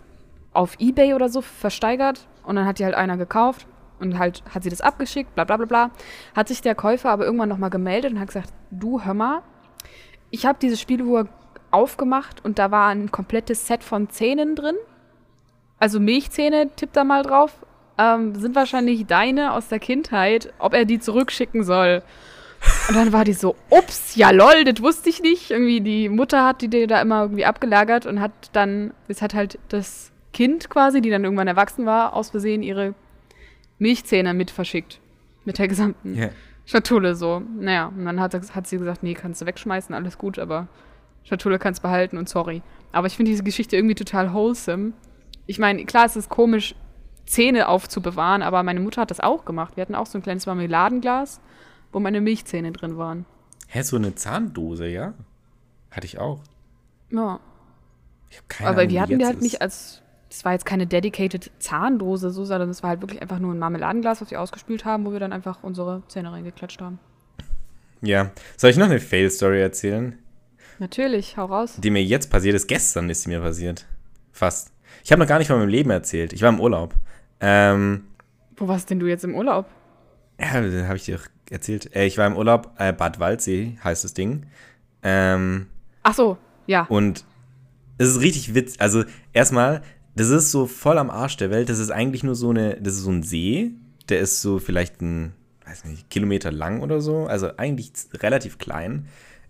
auf Ebay oder so versteigert. Und dann hat die halt einer gekauft und halt hat sie das abgeschickt, bla bla bla bla. Hat sich der Käufer aber irgendwann nochmal gemeldet und hat gesagt, du hör mal, ich habe diese Spieluhr aufgemacht und da war ein komplettes Set von Zähnen drin. Also Milchzähne, tipp da mal drauf. Ähm, sind wahrscheinlich deine aus der Kindheit, ob er die zurückschicken soll. Und dann war die so, ups, ja lol, das wusste ich nicht. Irgendwie die Mutter hat die da immer irgendwie abgelagert und hat dann, es hat halt das Kind quasi, die dann irgendwann erwachsen war, aus Versehen ihre Milchzähne mit verschickt. Mit der gesamten Ja. Schatulle so. Naja, und dann hat, hat sie gesagt, nee, kannst du wegschmeißen, alles gut, aber Schatulle kannst behalten und sorry. Aber ich finde diese Geschichte irgendwie total wholesome. Ich meine, klar, es ist komisch, Zähne aufzubewahren, aber meine Mutter hat das auch gemacht. Wir hatten auch so ein kleines Marmeladenglas, wo meine Milchzähne drin waren. Hä, so eine Zahndose, ja? Hatte ich auch. Ja, Ich hab keine aber Ahnung, wir hatten die halt ist. nicht als, das war jetzt keine dedicated Zahndose, so, sondern es war halt wirklich einfach nur ein Marmeladenglas, was wir ausgespült haben, wo wir dann einfach unsere Zähne reingeklatscht haben. Ja. Soll ich noch eine Fail-Story erzählen? Natürlich, hau raus. Die mir jetzt passiert ist. Gestern ist sie mir passiert. Fast. Ich habe noch gar nicht von meinem Leben erzählt. Ich war im Urlaub. Ähm, Wo warst denn du jetzt im Urlaub? ja, habe ich dir erzählt. Äh, ich war im Urlaub, äh, Bad Waldsee heißt das Ding. Ähm, Ach so, ja. Und es ist richtig witzig. Also, erstmal, das ist so voll am Arsch der Welt. Das ist eigentlich nur so eine, das ist so ein See. Der ist so vielleicht ein, weiß nicht, Kilometer lang oder so. Also eigentlich relativ klein.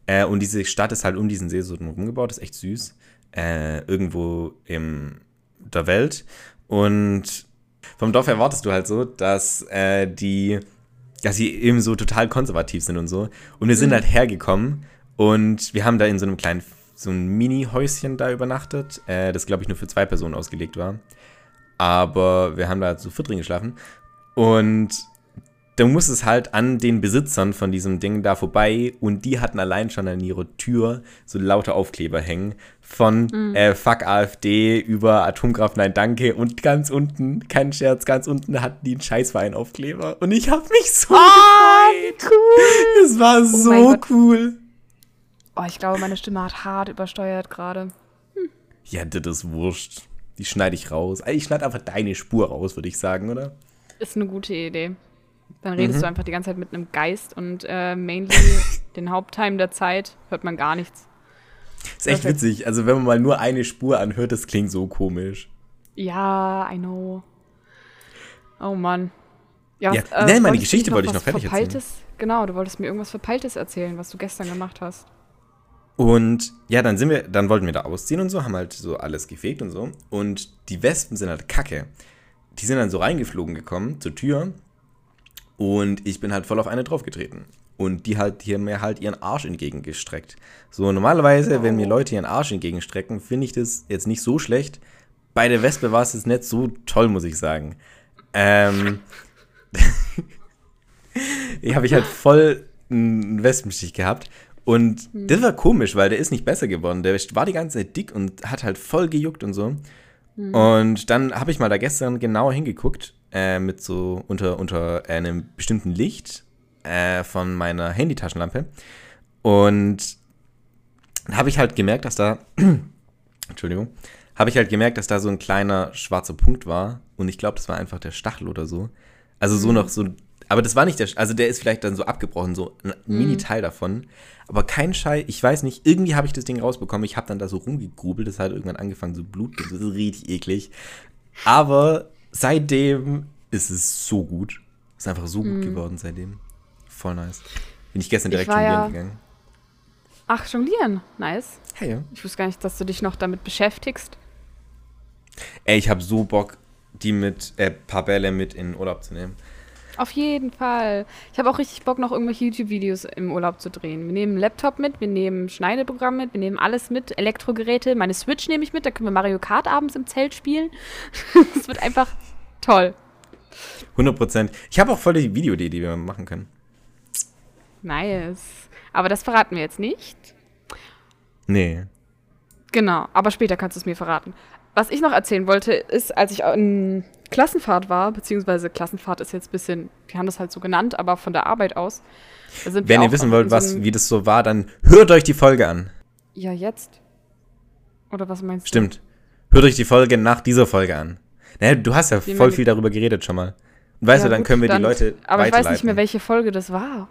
Äh, und diese Stadt ist halt um diesen See so gebaut. ist echt süß. Äh, irgendwo in der Welt. Und vom Dorf erwartest du halt so, dass äh, die, dass sie eben so total konservativ sind und so. Und wir sind halt hergekommen und wir haben da in so einem kleinen, so ein Mini-Häuschen da übernachtet, äh, das glaube ich nur für zwei Personen ausgelegt war. Aber wir haben da zu viert drin geschlafen. Und da muss es halt an den Besitzern von diesem Ding da vorbei und die hatten allein schon an ihrer Tür so lauter Aufkleber hängen von äh, Fuck AfD über Atomkraft, nein danke und ganz unten, kein Scherz, ganz unten hatten die einen Scheißverein-Aufkleber und ich habe mich so gefreut. cool. Es war mein so cool. Oh, ich glaube, meine Stimme hat hart übersteuert gerade. Ja, das ist wurscht. Die schneide ich raus. Ich schneide einfach deine Spur raus, würde ich sagen, oder? Ist eine gute Idee. Dann redest Mhm. du einfach die ganze Zeit mit einem Geist und äh, mainly den Haupttime der Zeit hört man gar nichts. Ist echt Perfekt. witzig. Also, wenn man mal nur eine Spur anhört, das klingt so komisch. Ja, I know. Oh Mann. Ja, was, nee, meine wolltest du Geschichte wollte ich noch fertig erzählen. Verpeiltes? Genau, du wolltest mir irgendwas Verpeiltes erzählen, was du gestern gemacht hast. Und ja, dann sind wir, dann wollten wir da ausziehen und so, haben halt so alles gefegt und so. Und die Wespen sind halt kacke. Die sind dann so reingeflogen gekommen zur Tür. Und ich bin halt voll auf eine draufgetreten. Und die halt hier mir halt ihren Arsch entgegengestreckt. So, normalerweise, wenn mir Leute ihren Arsch entgegenstrecken, finde ich das jetzt nicht so schlecht. Bei der Wespe war es jetzt nicht so toll, muss ich sagen. Ähm. ich habe ich halt voll einen Wespenstich gehabt. Und das war komisch, weil der ist nicht besser geworden. Der war die ganze Zeit dick und hat halt voll gejuckt und so. Und dann habe ich mal da gestern genauer hingeguckt, äh, mit so unter, unter einem bestimmten Licht äh, von meiner Handytaschenlampe. Und habe ich halt gemerkt, dass da, Entschuldigung, habe ich halt gemerkt, dass da so ein kleiner schwarzer Punkt war. Und ich glaube, das war einfach der Stachel oder so. Also so noch so, aber das war nicht der, also der ist vielleicht dann so abgebrochen, so ein Mini-Teil davon. Aber kein Schei, ich weiß nicht, irgendwie habe ich das Ding rausbekommen. Ich habe dann da so rumgegrubelt, das hat irgendwann angefangen zu bluten. Das ist richtig eklig. Aber seitdem ist es so gut. Ist einfach so gut geworden seitdem. Voll nice. Bin ich gestern Ich direkt war schon ja- gegangen. Ach, jonglieren. Nice. Hey, ja. Ich wusste gar nicht, dass du dich noch damit beschäftigst. Ey, ich habe so Bock, die mit, äh, paar Bälle mit in den Urlaub zu nehmen. Auf jeden Fall. Ich habe auch richtig Bock, noch irgendwelche YouTube-Videos im Urlaub zu drehen. Wir nehmen einen Laptop mit, wir nehmen Schneideprogramm mit, wir nehmen alles mit, Elektrogeräte, meine Switch nehme ich mit, da können wir Mario Kart abends im Zelt spielen. Es wird einfach toll. 100 Prozent. Ich habe auch voll die Videoidee, die wir machen können. Nice. Aber das verraten wir jetzt nicht. Nee. Genau, aber später kannst du es mir verraten. Was ich noch erzählen wollte, ist, als ich in Klassenfahrt war, beziehungsweise Klassenfahrt ist jetzt ein bisschen, wir haben das halt so genannt, aber von der Arbeit aus. sind wir Wenn ihr wissen wollt, so was, wie das so war, dann hört euch die Folge an. Ja, jetzt? Oder was meinst du? Stimmt. Hört euch die Folge nach dieser Folge an. Naja, du hast ja Wie voll viel darüber geredet schon mal. Und weißt Ja, du, dann gut, können wir die dann- Leute Aber ich weiß nicht mehr, welche Folge das war.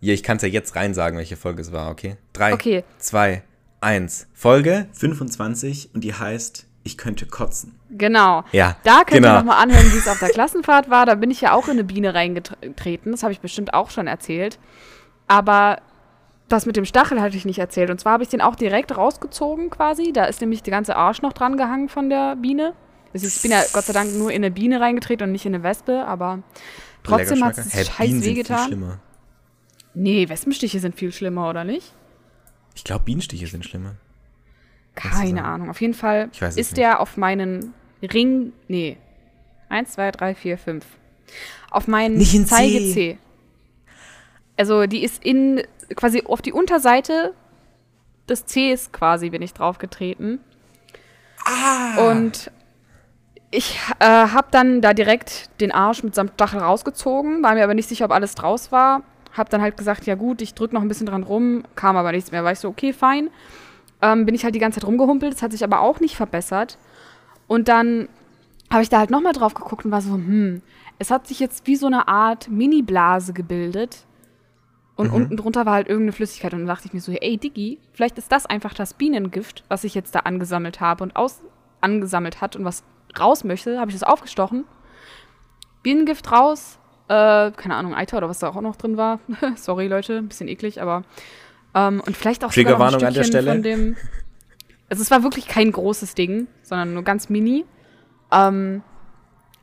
Ja, ich kann es ja jetzt rein sagen, welche Folge es war, okay? Drei, Okay. zwei, eins. Folge 25 und die heißt Ich könnte kotzen. Genau. Ja, Da könnt genau. ihr nochmal anhören, wie es auf der Klassenfahrt war. Da bin ich ja auch in eine Biene reingetreten. Das habe ich bestimmt auch schon erzählt. Aber das mit dem Stachel hatte ich nicht erzählt. Und zwar habe ich den auch direkt rausgezogen quasi. Da ist nämlich der ganze Arsch noch dran gehangen von der Biene. Also ich bin ja Gott sei Dank nur in eine Biene reingetreten und nicht in eine Wespe, aber trotzdem hat es Hä, scheiß Bienen sind viel wehgetan. schlimmer. Nee, Wespenstiche sind viel schlimmer, oder nicht? Ich glaube, Bienenstiche sind schlimmer. Keine? Ahnung. Auf jeden Fall ist nicht. der auf meinen Ring. Nee. Eins, zwei, drei, vier, fünf. Auf meinen in C. Also die ist in quasi auf die Unterseite des Cs quasi bin ich draufgetreten. Ah. Und ich äh, habe dann da direkt den Arsch mitsamt Stachel rausgezogen, war mir aber nicht sicher, ob alles draus war. Hab dann halt gesagt, ja gut, ich drück noch ein bisschen dran rum, kam aber nichts mehr. War ich so, okay, fein. Ähm, bin ich halt die ganze Zeit rumgehumpelt, das hat sich aber auch nicht verbessert. Und dann habe ich da halt nochmal drauf geguckt und war so, hm, es hat sich jetzt wie so eine Art Mini-Blase gebildet. Und unten drunter war halt irgendeine Flüssigkeit. Und dann dachte ich mir so, ey Diggi, vielleicht ist das einfach das Bienengift, was ich jetzt da angesammelt habe und aus angesammelt hat und was raus möchte. Habe ich das aufgestochen. Bienengift raus. Äh, keine Ahnung, Eiter oder was da auch noch drin war. Sorry, Leute, ein bisschen eklig, aber. Ähm, und vielleicht auch sogar noch ein Triggerwarnung an der Stückchen Stelle. Von dem, also es war wirklich kein großes Ding, sondern nur ganz mini. Ähm,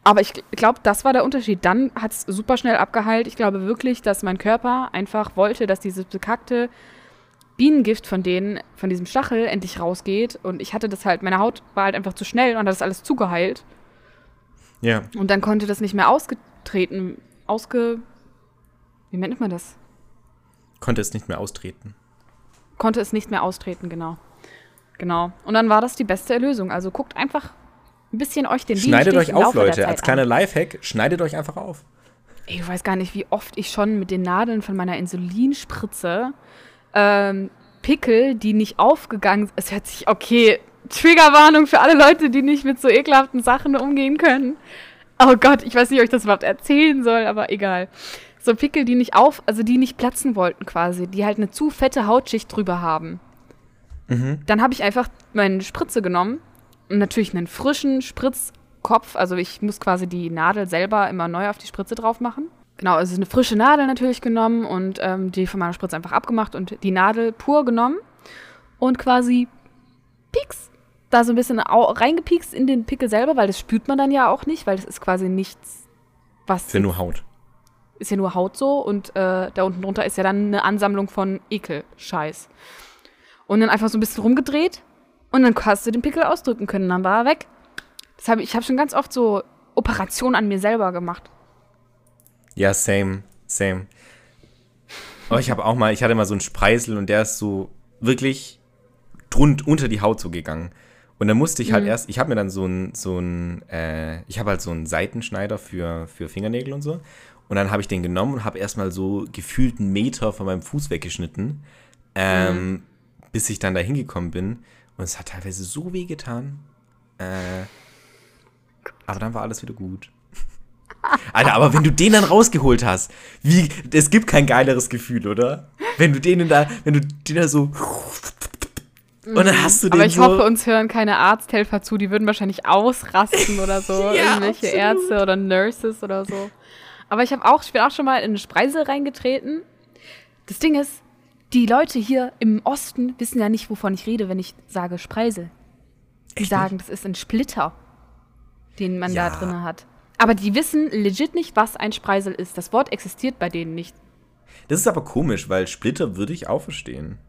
aber ich glaube, das war der Unterschied. Dann hat es super schnell abgeheilt. Ich glaube wirklich, dass mein Körper einfach wollte, dass dieses bekackte Bienengift von denen, von diesem Stachel endlich rausgeht. Und ich hatte das halt, meine Haut war halt einfach zu schnell und hat das alles zugeheilt. Ja. Und dann konnte das nicht mehr ausgetreten, ausge... Wie nennt man das? Konnte es nicht mehr austreten. Konnte es nicht mehr austreten, genau. Genau. Und dann war das die beste Erlösung. Also guckt einfach ein bisschen euch den Schneidet euch auf, Leute. Als kleiner Lifehack, schneidet euch einfach auf. Du weißt gar nicht, wie oft ich schon mit den Nadeln von meiner Insulinspritze ähm, Pickel, die nicht aufgegangen sind. Es hört sich, okay, Triggerwarnung für alle Leute, die nicht mit so ekelhaften Sachen umgehen können. Oh Gott, ich weiß nicht, ob ich das überhaupt erzählen soll, aber egal. So Pickel, die nicht auf, also die nicht platzen wollten quasi, die halt eine zu fette Hautschicht drüber haben. Dann habe ich einfach meine Spritze genommen und natürlich einen frischen Spritzkopf. Also ich muss quasi die Nadel selber immer neu auf die Spritze drauf machen. Genau, also eine frische Nadel natürlich genommen und ähm, die von meiner Spritze einfach abgemacht und die Nadel pur genommen und quasi pieks da so ein bisschen reingepiekst in den Pickel selber, weil das spürt man dann ja auch nicht, weil das ist quasi nichts, was Ist ja nur Haut. Ist ja nur Haut so und äh, da unten drunter ist ja dann eine Ansammlung von Ekel-Scheiß. Und dann einfach so ein bisschen rumgedreht und dann hast du den Pickel ausdrücken können, dann war er weg. Das hab, ich ich habe schon ganz oft so Operationen an mir selber gemacht. Ja, same, same. Aber ich habe auch mal, ich hatte mal so einen Spreisel und der ist so wirklich drund, unter die Haut so gegangen. Und dann musste ich halt erst, ich habe mir dann so ein, so ein, äh, ich habe halt so einen Seitenschneider für, für Fingernägel und so. Und dann habe ich den genommen und habe erstmal so gefühlt einen Meter von meinem Fuß weggeschnitten, ähm, bis ich dann da hingekommen bin. Und es hat teilweise so weh getan. Äh, aber dann war alles wieder gut. Alter, aber wenn du den dann rausgeholt hast, wie, es gibt kein geileres Gefühl, oder? Wenn du den da, wenn du den da so und dann hast du den Aber ich so, hoffe, uns hören keine Arzthelfer zu, die würden wahrscheinlich ausrasten oder so. Ja, Irgendwelche absolut. Ärzte oder Nurses oder so. Aber ich habe auch, ich bin auch schon mal in eine Spreisel reingetreten. Das Ding ist, Die Leute hier im Osten wissen ja nicht, wovon ich rede, wenn ich sage Spreisel. Die Echt sagen, das ist ein Splitter, den man Ja. da drin hat. Aber die wissen legit nicht, was ein Spreisel ist. Das Wort existiert bei denen nicht. Das ist aber komisch, weil Splitter würde ich auch verstehen.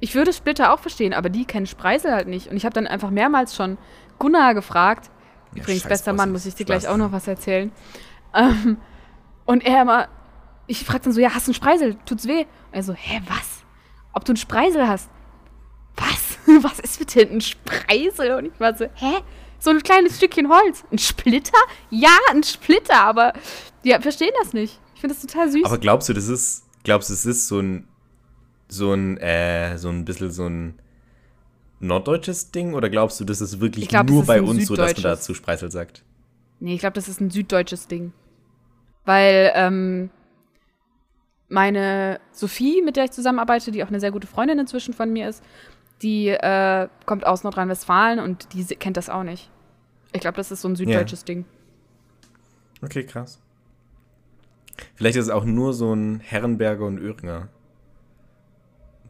Ich würde Splitter auch verstehen, aber die kennen Spreisel halt nicht. Und ich habe dann einfach mehrmals schon Gunnar gefragt. Ja, Übrigens, scheiß bester Mann, muss ich dir gleich auch noch was erzählen. Ähm, und er immer, ich frag dann so, ja, hast du einen Spreisel? Tut's weh? Und er so, hä, was? Ob du einen Spreisel hast? Was? Was ist bitte ein Spreisel? Und ich war so, hä? So ein kleines Stückchen Holz. Ein Splitter? Ja, ein Splitter, aber die verstehen das nicht. Ich finde das total süß. Aber glaubst du, das ist, glaubst du, es ist so ein, so ein, äh, so ein bisschen so ein norddeutsches Ding? Oder glaubst du, das ist wirklich Ich glaub, nur ist bei uns so, dass man dazu Spreisel sagt? Nee, ich glaube, das ist ein süddeutsches Ding. Weil ähm, meine Sophie, mit der ich zusammenarbeite, die auch eine sehr gute Freundin inzwischen von mir ist, die äh, kommt aus Nordrhein-Westfalen und die kennt das auch nicht. Ich glaube, das ist so ein süddeutsches Ding. Okay, krass. Vielleicht ist es auch nur so ein Herrenberger und Öhringer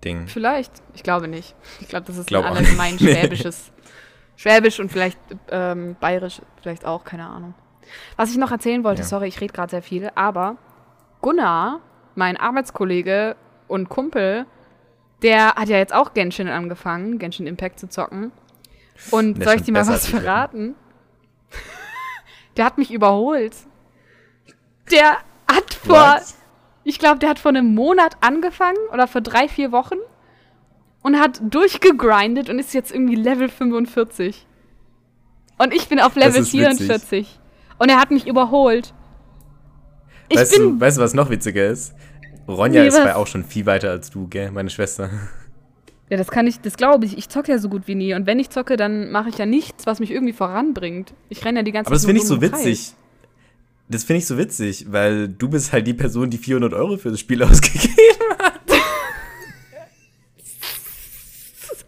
Ding. Vielleicht. Ich glaube nicht. Ich glaube, das ist Glaub ein allgemein schwäbisches. Schwäbisch und vielleicht ähm, bayerisch, vielleicht auch, keine Ahnung. Was ich noch erzählen wollte, Ja. sorry, ich rede gerade sehr viel, aber Gunnar, mein Arbeitskollege und Kumpel, der hat ja jetzt auch Genshin angefangen, Genshin Impact zu zocken. Und soll ich dir mal was verraten? der hat mich überholt. Der hat vor, What? ich glaube, der hat vor einem Monat angefangen oder vor drei, vier Wochen und hat durchgegrindet und ist jetzt irgendwie Level 45. Und ich bin auf Level ist witzig. 44. Und er hat mich überholt. Ich weißt, bin. du, weißt du, was noch witziger ist? Ronja Nee, ist bei auch schon viel weiter als du, gell, meine Schwester. Ja, das kann ich, das glaube ich. Ich zocke ja so gut wie nie. Und wenn ich zocke, dann mache ich ja nichts, was mich irgendwie voranbringt. Ich renne ja die ganze Aber das Zeit finde ich so im Kreis. witzig. Das finde ich so witzig, weil du bist halt die Person, die 400 Euro für das Spiel ausgegeben hat.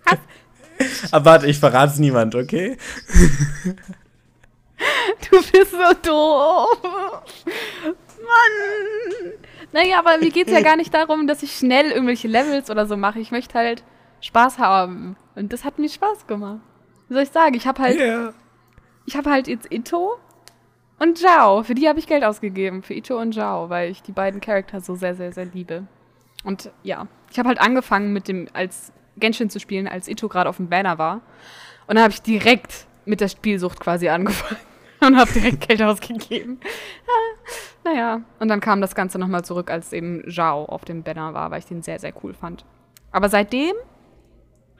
Aber warte, ich verrate es niemand, okay? Du bist so doof. Mann. Naja, aber mir geht es ja gar nicht darum, dass ich schnell irgendwelche Levels oder so mache. Ich möchte halt Spaß haben. Und das hat mir Spaß gemacht. Wie soll ich sagen? Ich habe halt, Ja. ich habe halt jetzt Ito und Zhao. Für die habe ich Geld ausgegeben. Für Ito und Zhao, weil ich die beiden Charakter so sehr, sehr, sehr liebe. Und ja, ich habe halt angefangen mit dem, als Genshin zu spielen, als Ito gerade auf dem Banner war. Und dann habe ich direkt mit der Spielsucht quasi angefangen und habe direkt Geld ausgegeben. Ah, naja, und dann kam das Ganze nochmal zurück, als eben Zhao auf dem Banner war, weil ich den sehr, sehr cool fand. Aber seitdem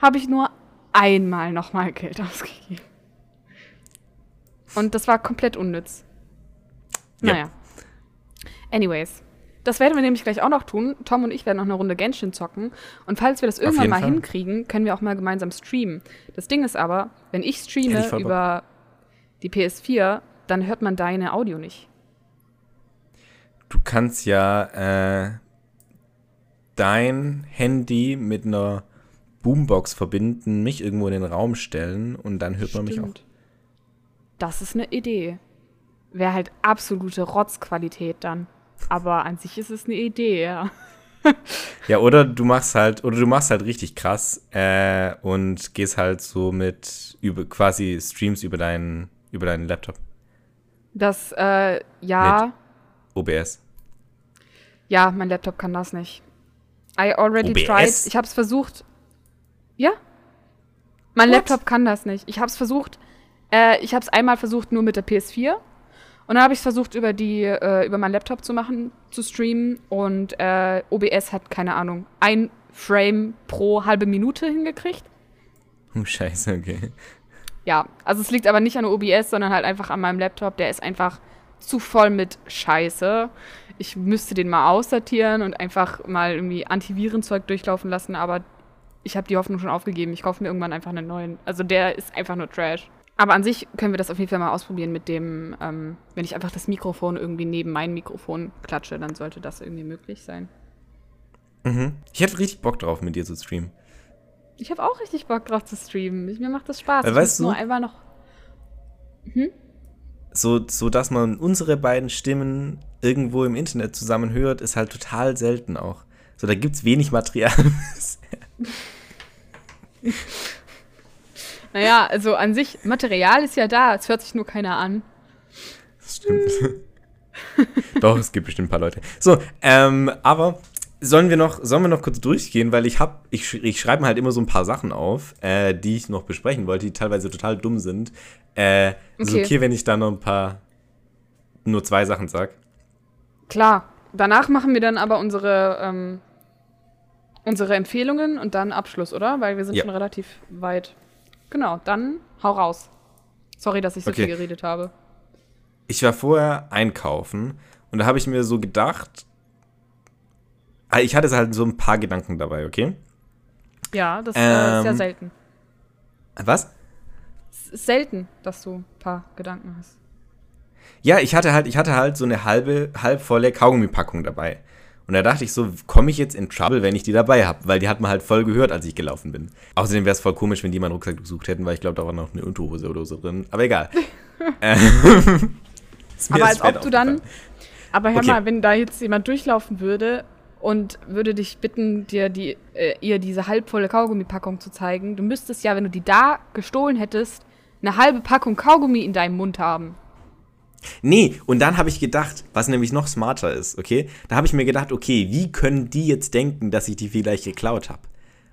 habe ich nur einmal nochmal Geld ausgegeben. Und das war komplett unnütz. Ja. Naja. Anyways. Das werden wir nämlich gleich auch noch tun. Tom und ich werden noch eine Runde Genshin zocken. Und falls wir das irgendwann mal Fall. hinkriegen, können wir auch mal gemeinsam streamen. Das Ding ist aber, wenn ich streame ich über die PS4, dann hört man deine Audio nicht. Du kannst ja äh, dein Handy mit einer Boombox verbinden, mich irgendwo in den Raum stellen und dann hört man mich auch. Stimmt. Das ist eine Idee. Wäre halt absolute Rotzqualität dann. Aber an sich ist es eine Idee, ja. Ja, oder du machst halt, oder du machst halt richtig krass äh, und gehst halt so mit über quasi Streams über deinen über deinen Laptop. Das, äh, ja. OBS. Ja, mein Laptop kann das nicht. I already OBS? tried. Ich hab's versucht. Ja? Mein What? Laptop kann das nicht. Ich hab's versucht. Äh, ich hab's einmal versucht nur mit der PS4. Und dann habe ich es versucht, über die, äh, über meinen Laptop zu machen, zu streamen. Und äh, OBS hat, keine Ahnung, ein Frame pro halbe Minute hingekriegt. Oh, scheiße, okay. Ja, also es liegt aber nicht an OBS, sondern halt einfach an meinem Laptop. Der ist einfach zu voll mit Scheiße. Ich müsste den mal aussortieren und einfach mal irgendwie Antivirenzeug durchlaufen lassen, aber ich habe die Hoffnung schon aufgegeben. Ich kaufe mir irgendwann einfach einen neuen. Also der ist einfach nur Trash. Aber an sich können wir das auf jeden Fall mal ausprobieren mit dem, ähm, wenn ich einfach das Mikrofon irgendwie neben mein Mikrofon klatsche, dann sollte das irgendwie möglich sein. Mhm. Ich hätte richtig Bock drauf, mit dir zu streamen. Ich habe auch richtig Bock drauf zu streamen. Mir macht das Spaß. Weil weißt muss nur du- einfach noch. So, so, dass man unsere beiden Stimmen irgendwo im Internet zusammen hört, ist halt total selten auch. So, da gibt es wenig Material. Naja, also an sich, Material ist ja da, es hört sich nur keiner an. Das stimmt. Doch, es gibt bestimmt ein paar Leute. So, ähm, aber sollen wir noch, sollen wir noch kurz durchgehen, weil ich hab, ich, ich schreibe mir halt immer so ein paar Sachen auf, äh, die ich noch besprechen wollte, die teilweise total dumm sind. Äh, okay. ist okay, wenn ich da noch ein paar, nur zwei Sachen sag? Klar. Danach machen wir dann aber unsere, ähm, unsere Empfehlungen und dann Abschluss, oder? Weil wir sind ja. schon relativ weit. Genau, dann hau raus. Sorry, dass ich so okay. viel geredet habe. Ich war vorher einkaufen und da habe ich mir so gedacht, ich hatte halt so ein paar Gedanken dabei, okay? Ja, das ähm, äh, ist ja ähm, selten. Was? Selten, dass du ein paar Gedanken hast. Ja, ich hatte halt, ich hatte halt so eine halbe, halbvolle Kaugummipackung dabei. Und da dachte ich so, komme ich jetzt in Trouble, wenn ich die dabei habe? Weil die hat man halt voll gehört, als ich gelaufen bin. Außerdem wäre es voll komisch, wenn die meinen Rucksack gesucht hätten, weil ich glaube, da war noch eine Unterhose oder so drin. Aber egal. ähm, aber als ob du dann. Aber hör okay. mal, wenn da jetzt jemand durchlaufen würde und würde dich bitten, dir die, äh, ihr diese halbvolle Kaugummipackung zu zeigen, du müsstest ja, wenn du die da gestohlen hättest, eine halbe Packung Kaugummi in deinem Mund haben. Nee, und dann habe ich gedacht, was nämlich noch smarter ist, okay? Da habe ich mir gedacht, okay, wie können die jetzt denken, dass ich die vielleicht geklaut habe?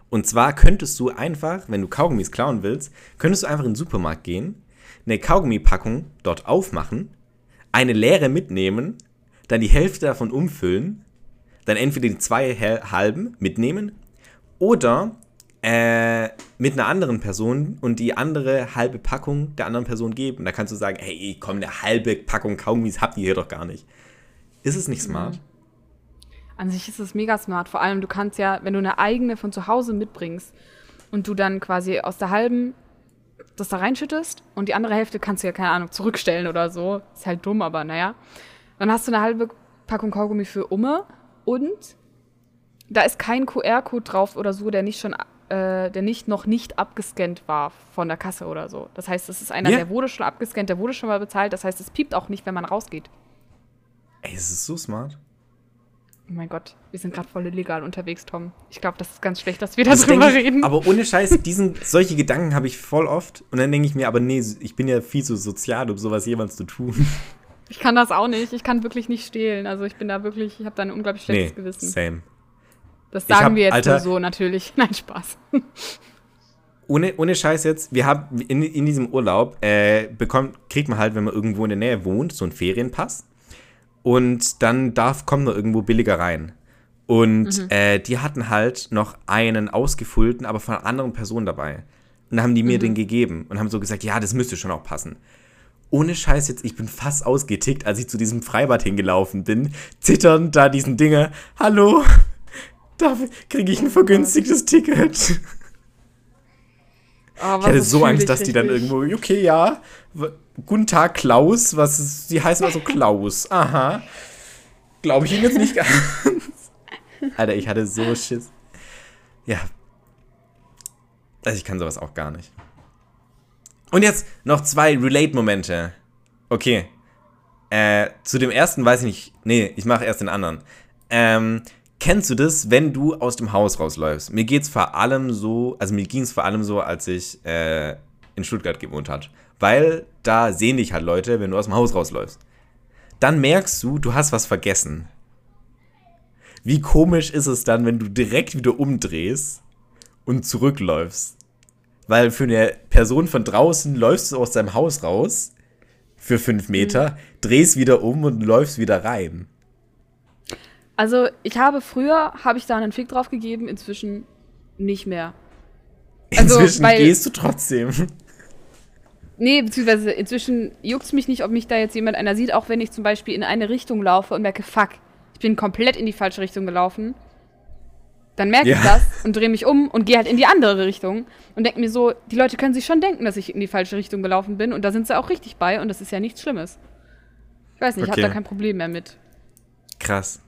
Und zwar könntest du einfach, wenn du Kaugummis klauen willst, könntest du einfach in den Supermarkt gehen, eine Kaugummipackung dort aufmachen, eine leere mitnehmen, dann die Hälfte davon umfüllen, dann entweder die zwei halben mitnehmen oder äh, mit einer anderen Person und die andere halbe Packung der anderen Person geben. Da kannst du sagen, hey, komm, eine halbe Packung Kaugummis habt ihr hier doch gar nicht. Ist es nicht smart? Mhm. An sich ist es mega smart. Vor allem, du kannst ja, wenn du eine eigene von zu Hause mitbringst und du dann quasi aus der halben das da reinschüttest und die andere Hälfte kannst du ja, keine Ahnung, zurückstellen oder so. Ist halt dumm, aber naja. Dann hast du eine halbe Packung Kaugummi für Umme und da ist kein QR-Code drauf oder so, der nicht schon, äh, der nicht noch nicht abgescannt war von der Kasse oder so. Das heißt, es ist einer, yeah. der wurde schon abgescannt, der wurde schon mal bezahlt. Das heißt, es piept auch nicht, wenn man rausgeht. Ey, es ist so smart. Oh mein Gott, wir sind gerade voll illegal unterwegs, Tom. Ich glaube, das ist ganz schlecht, dass wir das darüber ich, reden. Aber ohne Scheiß, diesen, solche Gedanken habe ich voll oft. Und dann denke ich mir, aber nee, ich bin ja viel zu sozial, um sowas jemals zu tun. Ich kann das auch nicht. Ich kann wirklich nicht stehlen. Also ich bin da wirklich, ich habe da ein unglaublich schlechtes nee, Gewissen. Same. Das sagen hab, wir jetzt Alter, nur so natürlich. Nein, Spaß. Ohne, ohne Scheiß jetzt, wir haben in, in diesem Urlaub, äh, bekommt, kriegt man halt, wenn man irgendwo in der Nähe wohnt, so einen Ferienpass. Und dann darf, kommt man irgendwo billiger rein. Und mhm. äh, die hatten halt noch einen ausgefüllten, aber von einer anderen Person dabei. Und dann haben die mir mhm. den gegeben und haben so gesagt, ja, das müsste schon auch passen ohne Scheiß jetzt, ich bin fast ausgetickt, als ich zu diesem Freibad hingelaufen bin, zitternd da diesen Dinger, hallo, da kriege ich ein vergünstigtes Ticket. Oh, ich hatte so Angst, dass die dann irgendwo, okay, ja, guten Tag, Klaus, was ist, sie heißen also Klaus, aha. Glaube ich Ihnen jetzt nicht ganz. Alter, ich hatte so Schiss. Ja. Also ich kann sowas auch gar nicht. Und jetzt noch zwei Relate-Momente. Okay. Äh, zu dem ersten weiß ich nicht. Nee, ich mache erst den anderen. Ähm, kennst du das, wenn du aus dem Haus rausläufst? Mir geht's vor allem so, also mir ging es vor allem so, als ich äh, in Stuttgart gewohnt hat. Weil da sehen dich halt Leute, wenn du aus dem Haus rausläufst. Dann merkst du, du hast was vergessen. Wie komisch ist es dann, wenn du direkt wieder umdrehst und zurückläufst? Weil für eine Person von draußen läufst du aus deinem Haus raus für fünf mhm. Meter, mhm. drehst wieder um und läufst wieder rein. Also ich habe früher, habe ich da einen Fick drauf gegeben, inzwischen nicht mehr. Also, inzwischen weil, gehst du trotzdem. Nee, beziehungsweise inzwischen juckt es mich nicht, ob mich da jetzt jemand einer sieht, auch wenn ich zum Beispiel in eine Richtung laufe und merke, fuck, ich bin komplett in die falsche Richtung gelaufen. Dann merke ja. ich das und drehe mich um und gehe halt in die andere Richtung und denke mir so, die Leute können sich schon denken, dass ich in die falsche Richtung gelaufen bin und da sind sie auch richtig bei und das ist ja nichts Schlimmes. Ich weiß nicht, okay. ich habe da kein Problem mehr mit. Krass.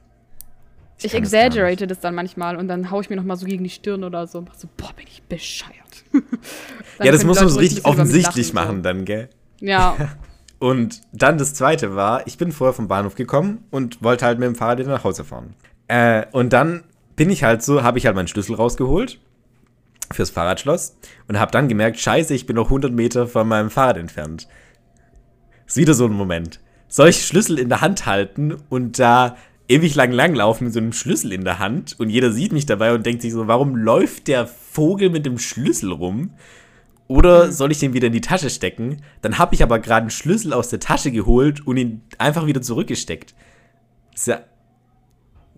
Ich, ich exaggerate das, das, dann manchmal und dann haue ich mir noch mal so gegen die Stirn oder so und mach so, boah, bin ich bescheuert. ja, das muss man so richtig offensichtlich machen so. dann, gell? Ja. und dann das zweite war, ich bin vorher vom Bahnhof gekommen und wollte halt mit dem Fahrrad nach Hause fahren. Äh, und dann bin ich halt so, habe ich halt meinen Schlüssel rausgeholt fürs Fahrradschloss und habe dann gemerkt, scheiße, ich bin noch 100 Meter von meinem Fahrrad entfernt. Ist wieder so ein Moment. Soll ich Schlüssel in der Hand halten und da ewig lang langlaufen mit so einem Schlüssel in der Hand und jeder sieht mich dabei und denkt sich so, warum läuft der Vogel mit dem Schlüssel rum? Oder mhm. soll ich den wieder in die Tasche stecken? Dann habe ich aber gerade einen Schlüssel aus der Tasche geholt und ihn einfach wieder zurückgesteckt. Ist ja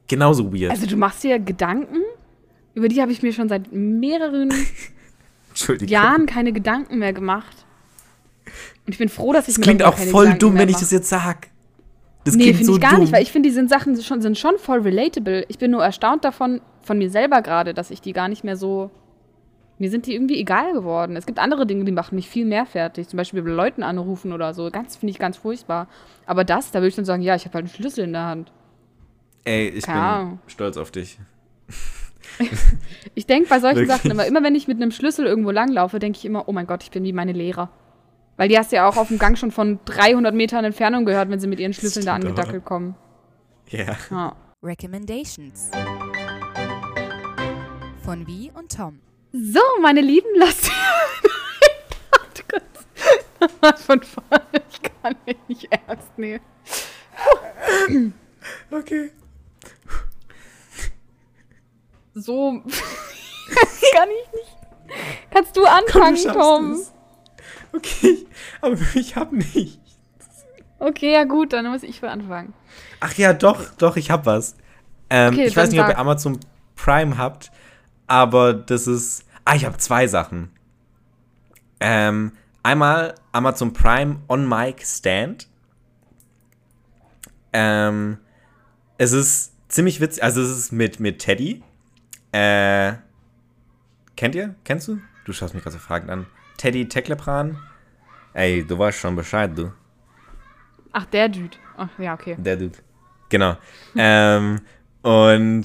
genauso weird. Also du machst dir Gedanken? Über die habe ich mir schon seit mehreren Jahren keine Gedanken mehr gemacht. Und ich bin froh, dass ich das mir klingt auch voll Gedanken dumm, wenn ich das jetzt sag. Das nee, finde so ich gar dumm. nicht, weil ich finde, diese Sachen schon, sind schon voll relatable. Ich bin nur erstaunt davon, von mir selber gerade, dass ich die gar nicht mehr so. Mir sind die irgendwie egal geworden. Es gibt andere Dinge, die machen mich viel mehr fertig. Zum Beispiel bei Leuten anrufen oder so. Ganz, finde ich ganz furchtbar. Aber das, da würde ich dann sagen, ja, ich habe halt einen Schlüssel in der Hand. Ey, ich Keine bin stolz auf dich. ich denke bei solchen Wirklich? Sachen immer, immer wenn ich mit einem Schlüssel irgendwo langlaufe, denke ich immer, oh mein Gott, ich bin wie meine Lehrer. Weil die hast du ja auch auf dem Gang schon von 300 Metern Entfernung gehört, wenn sie mit ihren Schlüsseln da angedackelt kommen. Yeah. Ja. Recommendations. Von Wie und Tom. So, meine Lieben, lasst Warte kurz. von vorne. Ich kann mich nicht ernst nehmen. okay. So kann ich nicht. Kannst du anfangen, Komm, du Tom? Es. Okay, aber ich hab nichts. Okay, ja gut, dann muss ich für anfangen. Ach ja, doch, doch, ich hab was. Ähm, okay, ich weiß nicht, ob ihr Amazon Prime habt, aber das ist. Ah, ich habe zwei Sachen. Ähm, einmal Amazon Prime On Mic Stand. Ähm, es ist ziemlich witzig, also es ist mit, mit Teddy. Äh, kennt ihr? Kennst du? Du schaust mich gerade so fragend an. Teddy Teklepran. Ey, du weißt schon Bescheid, du. Ach, der Dude. Ach, ja, okay. Der Dude. Genau. ähm, und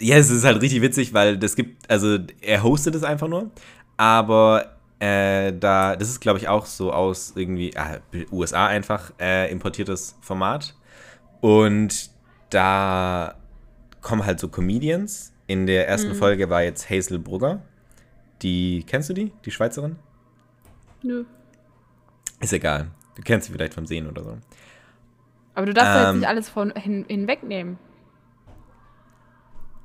ja, es ist halt richtig witzig, weil das gibt, also er hostet es einfach nur, aber äh, da, das ist glaube ich auch so aus irgendwie, äh, USA einfach äh, importiertes Format. Und da kommen halt so Comedians. In der ersten mhm. Folge war jetzt Hazel Brugger. Die, kennst du die? Die Schweizerin? Nö. Ist egal. Du kennst sie vielleicht vom Sehen oder so. Aber du darfst ähm, jetzt nicht alles von hin, hinwegnehmen.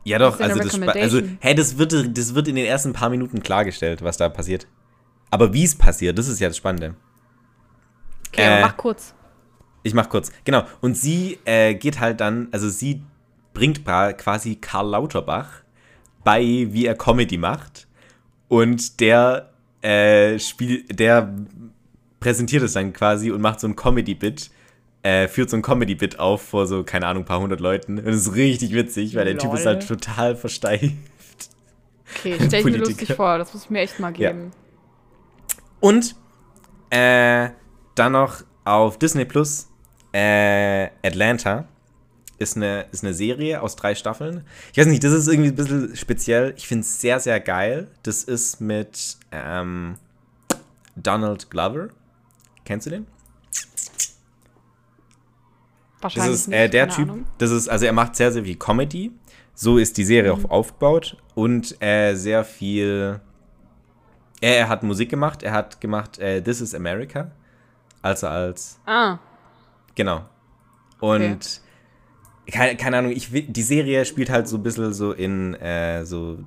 Ja doch, also das, also hey, das wird das wird in den ersten paar Minuten klargestellt, was da passiert. Aber wie es passiert, das ist ja das Spannende. Okay, äh, mach kurz. Ich mach kurz. Genau. Und sie äh, geht halt dann, also sie bringt quasi Karl Lauterbach bei, wie er Comedy macht und der äh, Spiel, der präsentiert es dann quasi und macht so ein Comedy-Bit, äh, führt so ein Comedy-Bit auf vor so, keine Ahnung, ein paar hundert Leuten. Und das ist richtig witzig, weil der Typ ist halt total versteift. Okay, stell ich mir lustig vor, das muss ich mir echt mal geben. Ja. Und äh, dann noch auf Disney Plus äh, Atlanta ist eine, ist eine Serie aus drei Staffeln. Ich weiß nicht, das ist irgendwie ein bisschen speziell. Ich finde es sehr, sehr geil. Das ist mit ähm, Donald Glover. Kennst du den? Wahrscheinlich. Das ist äh, der Typ. Ahnung. Das ist, also er macht sehr, sehr viel Comedy. So ist die Serie mhm. auch aufgebaut. Und äh, sehr viel. Er, er, hat Musik gemacht. Er hat gemacht äh, This is America. Also als. Ah. Genau. Und. Okay keine, keine Ahnung, ich, die Serie spielt halt so ein bisschen so in äh, so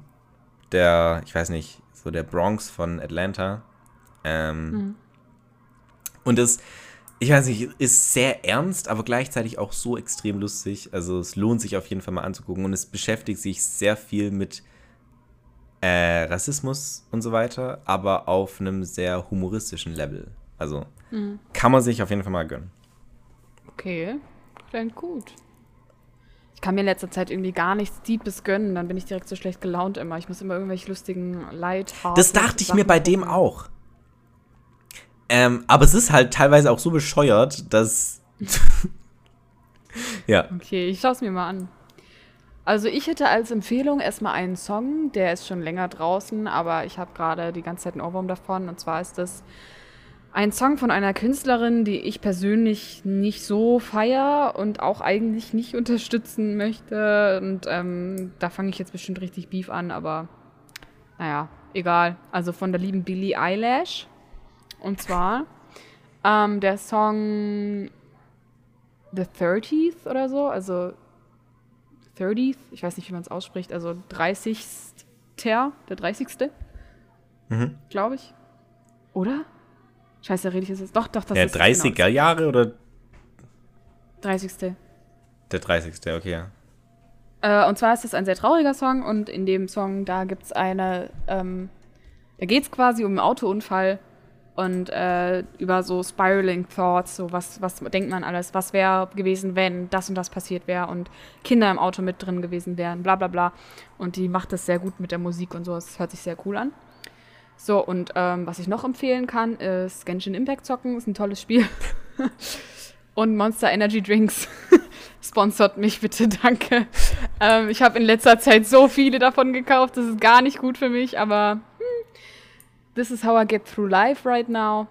der, ich weiß nicht, so der Bronx von Atlanta. Ähm, mhm. Und das, ich weiß nicht, ist sehr ernst, aber gleichzeitig auch so extrem lustig. Also es lohnt sich auf jeden Fall mal anzugucken und es beschäftigt sich sehr viel mit äh, Rassismus und so weiter, aber auf einem sehr humoristischen Level. Also mhm. kann man sich auf jeden Fall mal gönnen. Okay, klingt gut. Ich kann mir in letzter Zeit irgendwie gar nichts Deepes gönnen, dann bin ich direkt so schlecht gelaunt immer. Ich muss immer irgendwelche lustigen Light Das dachte ich mir bei gucken. dem auch. Ähm, aber es ist halt teilweise auch so bescheuert, dass. ja. Okay, ich schaue es mir mal an. Also ich hätte als Empfehlung erstmal einen Song, der ist schon länger draußen, aber ich habe gerade die ganze Zeit einen Ohrwurm davon. Und zwar ist das Ein Song von einer Künstlerin, die ich persönlich nicht so feier und auch eigentlich nicht unterstützen möchte. Und ähm, da fange ich jetzt bestimmt richtig Beef an, aber naja, egal. Also von der lieben Billie Eyelash. Und zwar ähm, der Song The 30th oder so, also 30th, ich weiß nicht, wie man es ausspricht, also 30. der 30. Mhm. glaube ich. Oder? Scheiße, rede ich jetzt. Doch, doch, das Der ist 30er Genau, Jahre oder 30. der 30. Okay, ja. Äh, und zwar ist es ein sehr trauriger Song und in dem Song, da gibt es eine, ähm, da geht es quasi um einen Autounfall und äh, über so spiraling thoughts, so was, was denkt man alles, was wäre gewesen, wenn das und das passiert wäre und Kinder im Auto mit drin gewesen wären, bla bla bla. Und die macht das sehr gut mit der Musik und so, es hört sich sehr cool an. So, und ähm, was ich noch empfehlen kann, ist Genshin Impact zocken, ist ein tolles Spiel. und Monster Energy Drinks. Sponsort mich bitte, danke. Ähm, ich habe in letzter Zeit so viele davon gekauft, das ist gar nicht gut für mich, aber hm, this is how I get through life right now.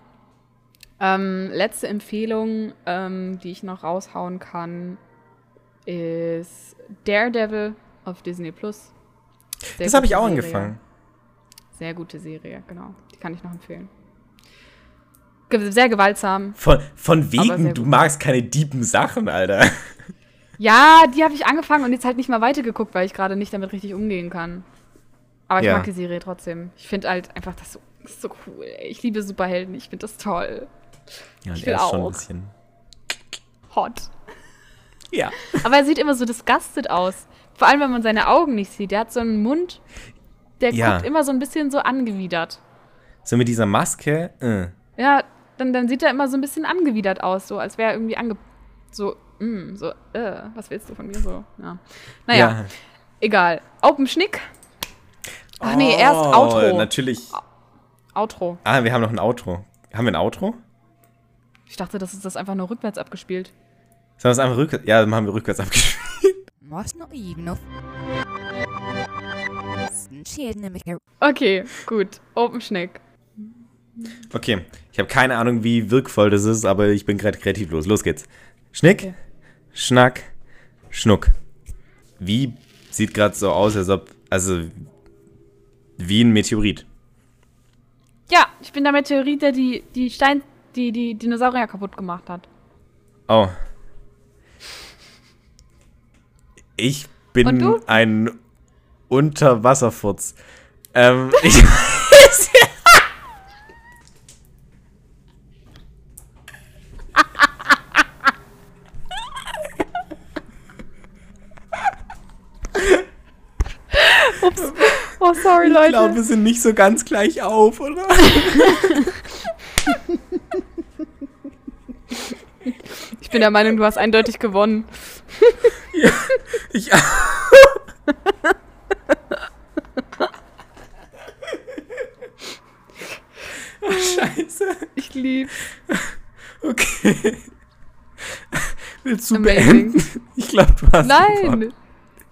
Ähm, letzte Empfehlung, ähm, die ich noch raushauen kann, ist Daredevil auf Disney Plus. Das habe ich auch angefangen. Sehr gute Serie, genau. Die kann ich noch empfehlen. Sehr gewaltsam. Von, von wegen, du magst keine deepen Sachen, Alter. Ja, die habe ich angefangen und jetzt halt nicht mal weitergeguckt, weil ich gerade nicht damit richtig umgehen kann. Aber ich Ja. mag die Serie trotzdem. Ich finde halt einfach das so, das so cool. ey. Ich liebe Superhelden, ich finde das toll. Ja, und Ich will er ist schon ein auch. bisschen. Hot. Ja. Aber er sieht immer so disgusted aus. Vor allem, wenn man seine Augen nicht sieht. Der hat so einen Mund, der Ja. guckt immer so ein bisschen so angewidert. So mit dieser Maske. Äh. Ja, dann, dann sieht er immer so ein bisschen angewidert aus, so als wäre er irgendwie ange... So, mm, so, äh, was willst du von mir so? Ja. Naja, Ja. egal. Open Schnick. Ach nee, erst Outro. Oh, Natürlich. Outro. Ah, wir haben noch ein Outro. Haben wir ein Outro? Ich dachte, das ist das einfach nur rückwärts abgespielt. Sollen wir es einfach rückwärts? Ja, dann haben wir rückwärts abgespielt. Måste nog Skeden nämlich Okay, gut. Open Schnick. Okay. Ich habe keine Ahnung, wie wirkvoll das ist, aber ich bin gerade kreativ los. Los geht's. Schnick, Okay. Schnack, Schnuck. Wie sieht gerade so aus, als ob. Also. Wie ein Meteorit. Ja, ich bin der Meteorit, der die, die Stein, die, die Dinosaurier kaputt gemacht hat. Oh. Ich bin ein Unterwasserfurz. Ähm, ich. Oh, sorry, Ich Leute. glaube, wir sind nicht so ganz gleich auf, oder? Ich bin der Meinung, du hast eindeutig gewonnen. Ich. Oh, Scheiße. Ich lieb. Okay. Willst du Amazing. beenden? Ich glaube, du hast gewonnen. Nein.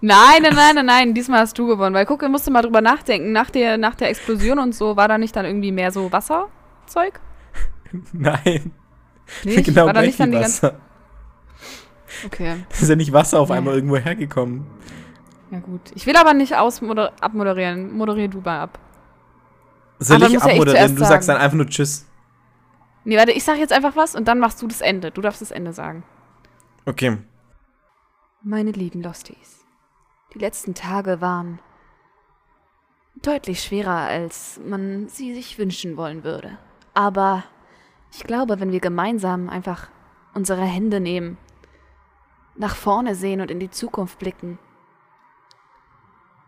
Nein, nein, nein, nein, nein. Diesmal hast du gewonnen. Weil guck, ihr musst mal drüber nachdenken. Nach der, nach der Explosion und so, war da nicht dann irgendwie mehr so Wasserzeug? Nein. Nicht? Genau war da nicht dann die ganze. Okay, Da ist ja nicht Wasser auf Ja. einmal irgendwo hergekommen. Ja gut. Ich will aber nicht ausmoder abmoderieren. Moderier du mal ab. Soll Aber ich ja abmoderieren? zuerst Du sagst dann einfach nur Tschüss. Nee, warte, ich sag jetzt einfach was und dann machst du das Ende. Du darfst das Ende sagen. Okay. Meine lieben Losties, die letzten Tage waren deutlich schwerer, als man sie sich wünschen wollen würde. Aber ich glaube, wenn wir gemeinsam einfach unsere Hände nehmen, nach vorne sehen und in die Zukunft blicken,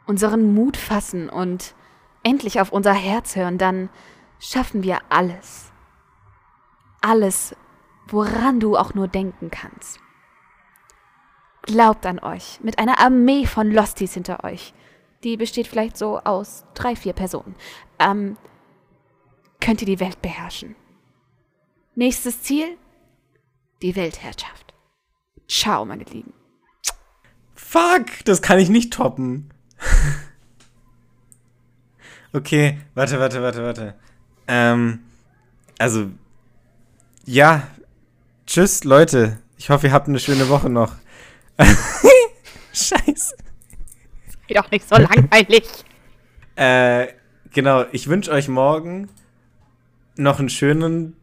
unseren Mut fassen und endlich auf unser Herz hören, dann schaffen wir alles. Alles, woran du auch nur denken kannst. Glaubt an euch, mit einer Armee von Losties hinter euch. Die besteht vielleicht so aus drei, vier Personen. Ähm, könnt ihr die Welt beherrschen. Nächstes Ziel? Die Weltherrschaft. Ciao, meine Lieben. Fuck, das kann ich nicht toppen. okay, warte, warte, warte, warte. Ähm, also, ja, tschüss, Leute. Ich hoffe, ihr habt eine schöne Woche noch. Scheiße. Sei doch nicht so langweilig. Äh, genau, ich wünsche euch morgen noch einen schönen.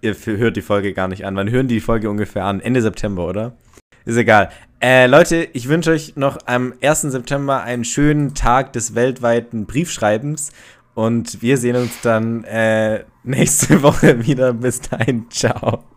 Ihr hört die Folge gar nicht an. Wann hören die Folge ungefähr an? Ende September, oder? Ist egal. Äh, Leute, ich wünsche euch noch am 1. September einen schönen Tag des weltweiten Briefschreibens. Und wir sehen uns dann äh, nächste Woche wieder. Bis dahin. Ciao.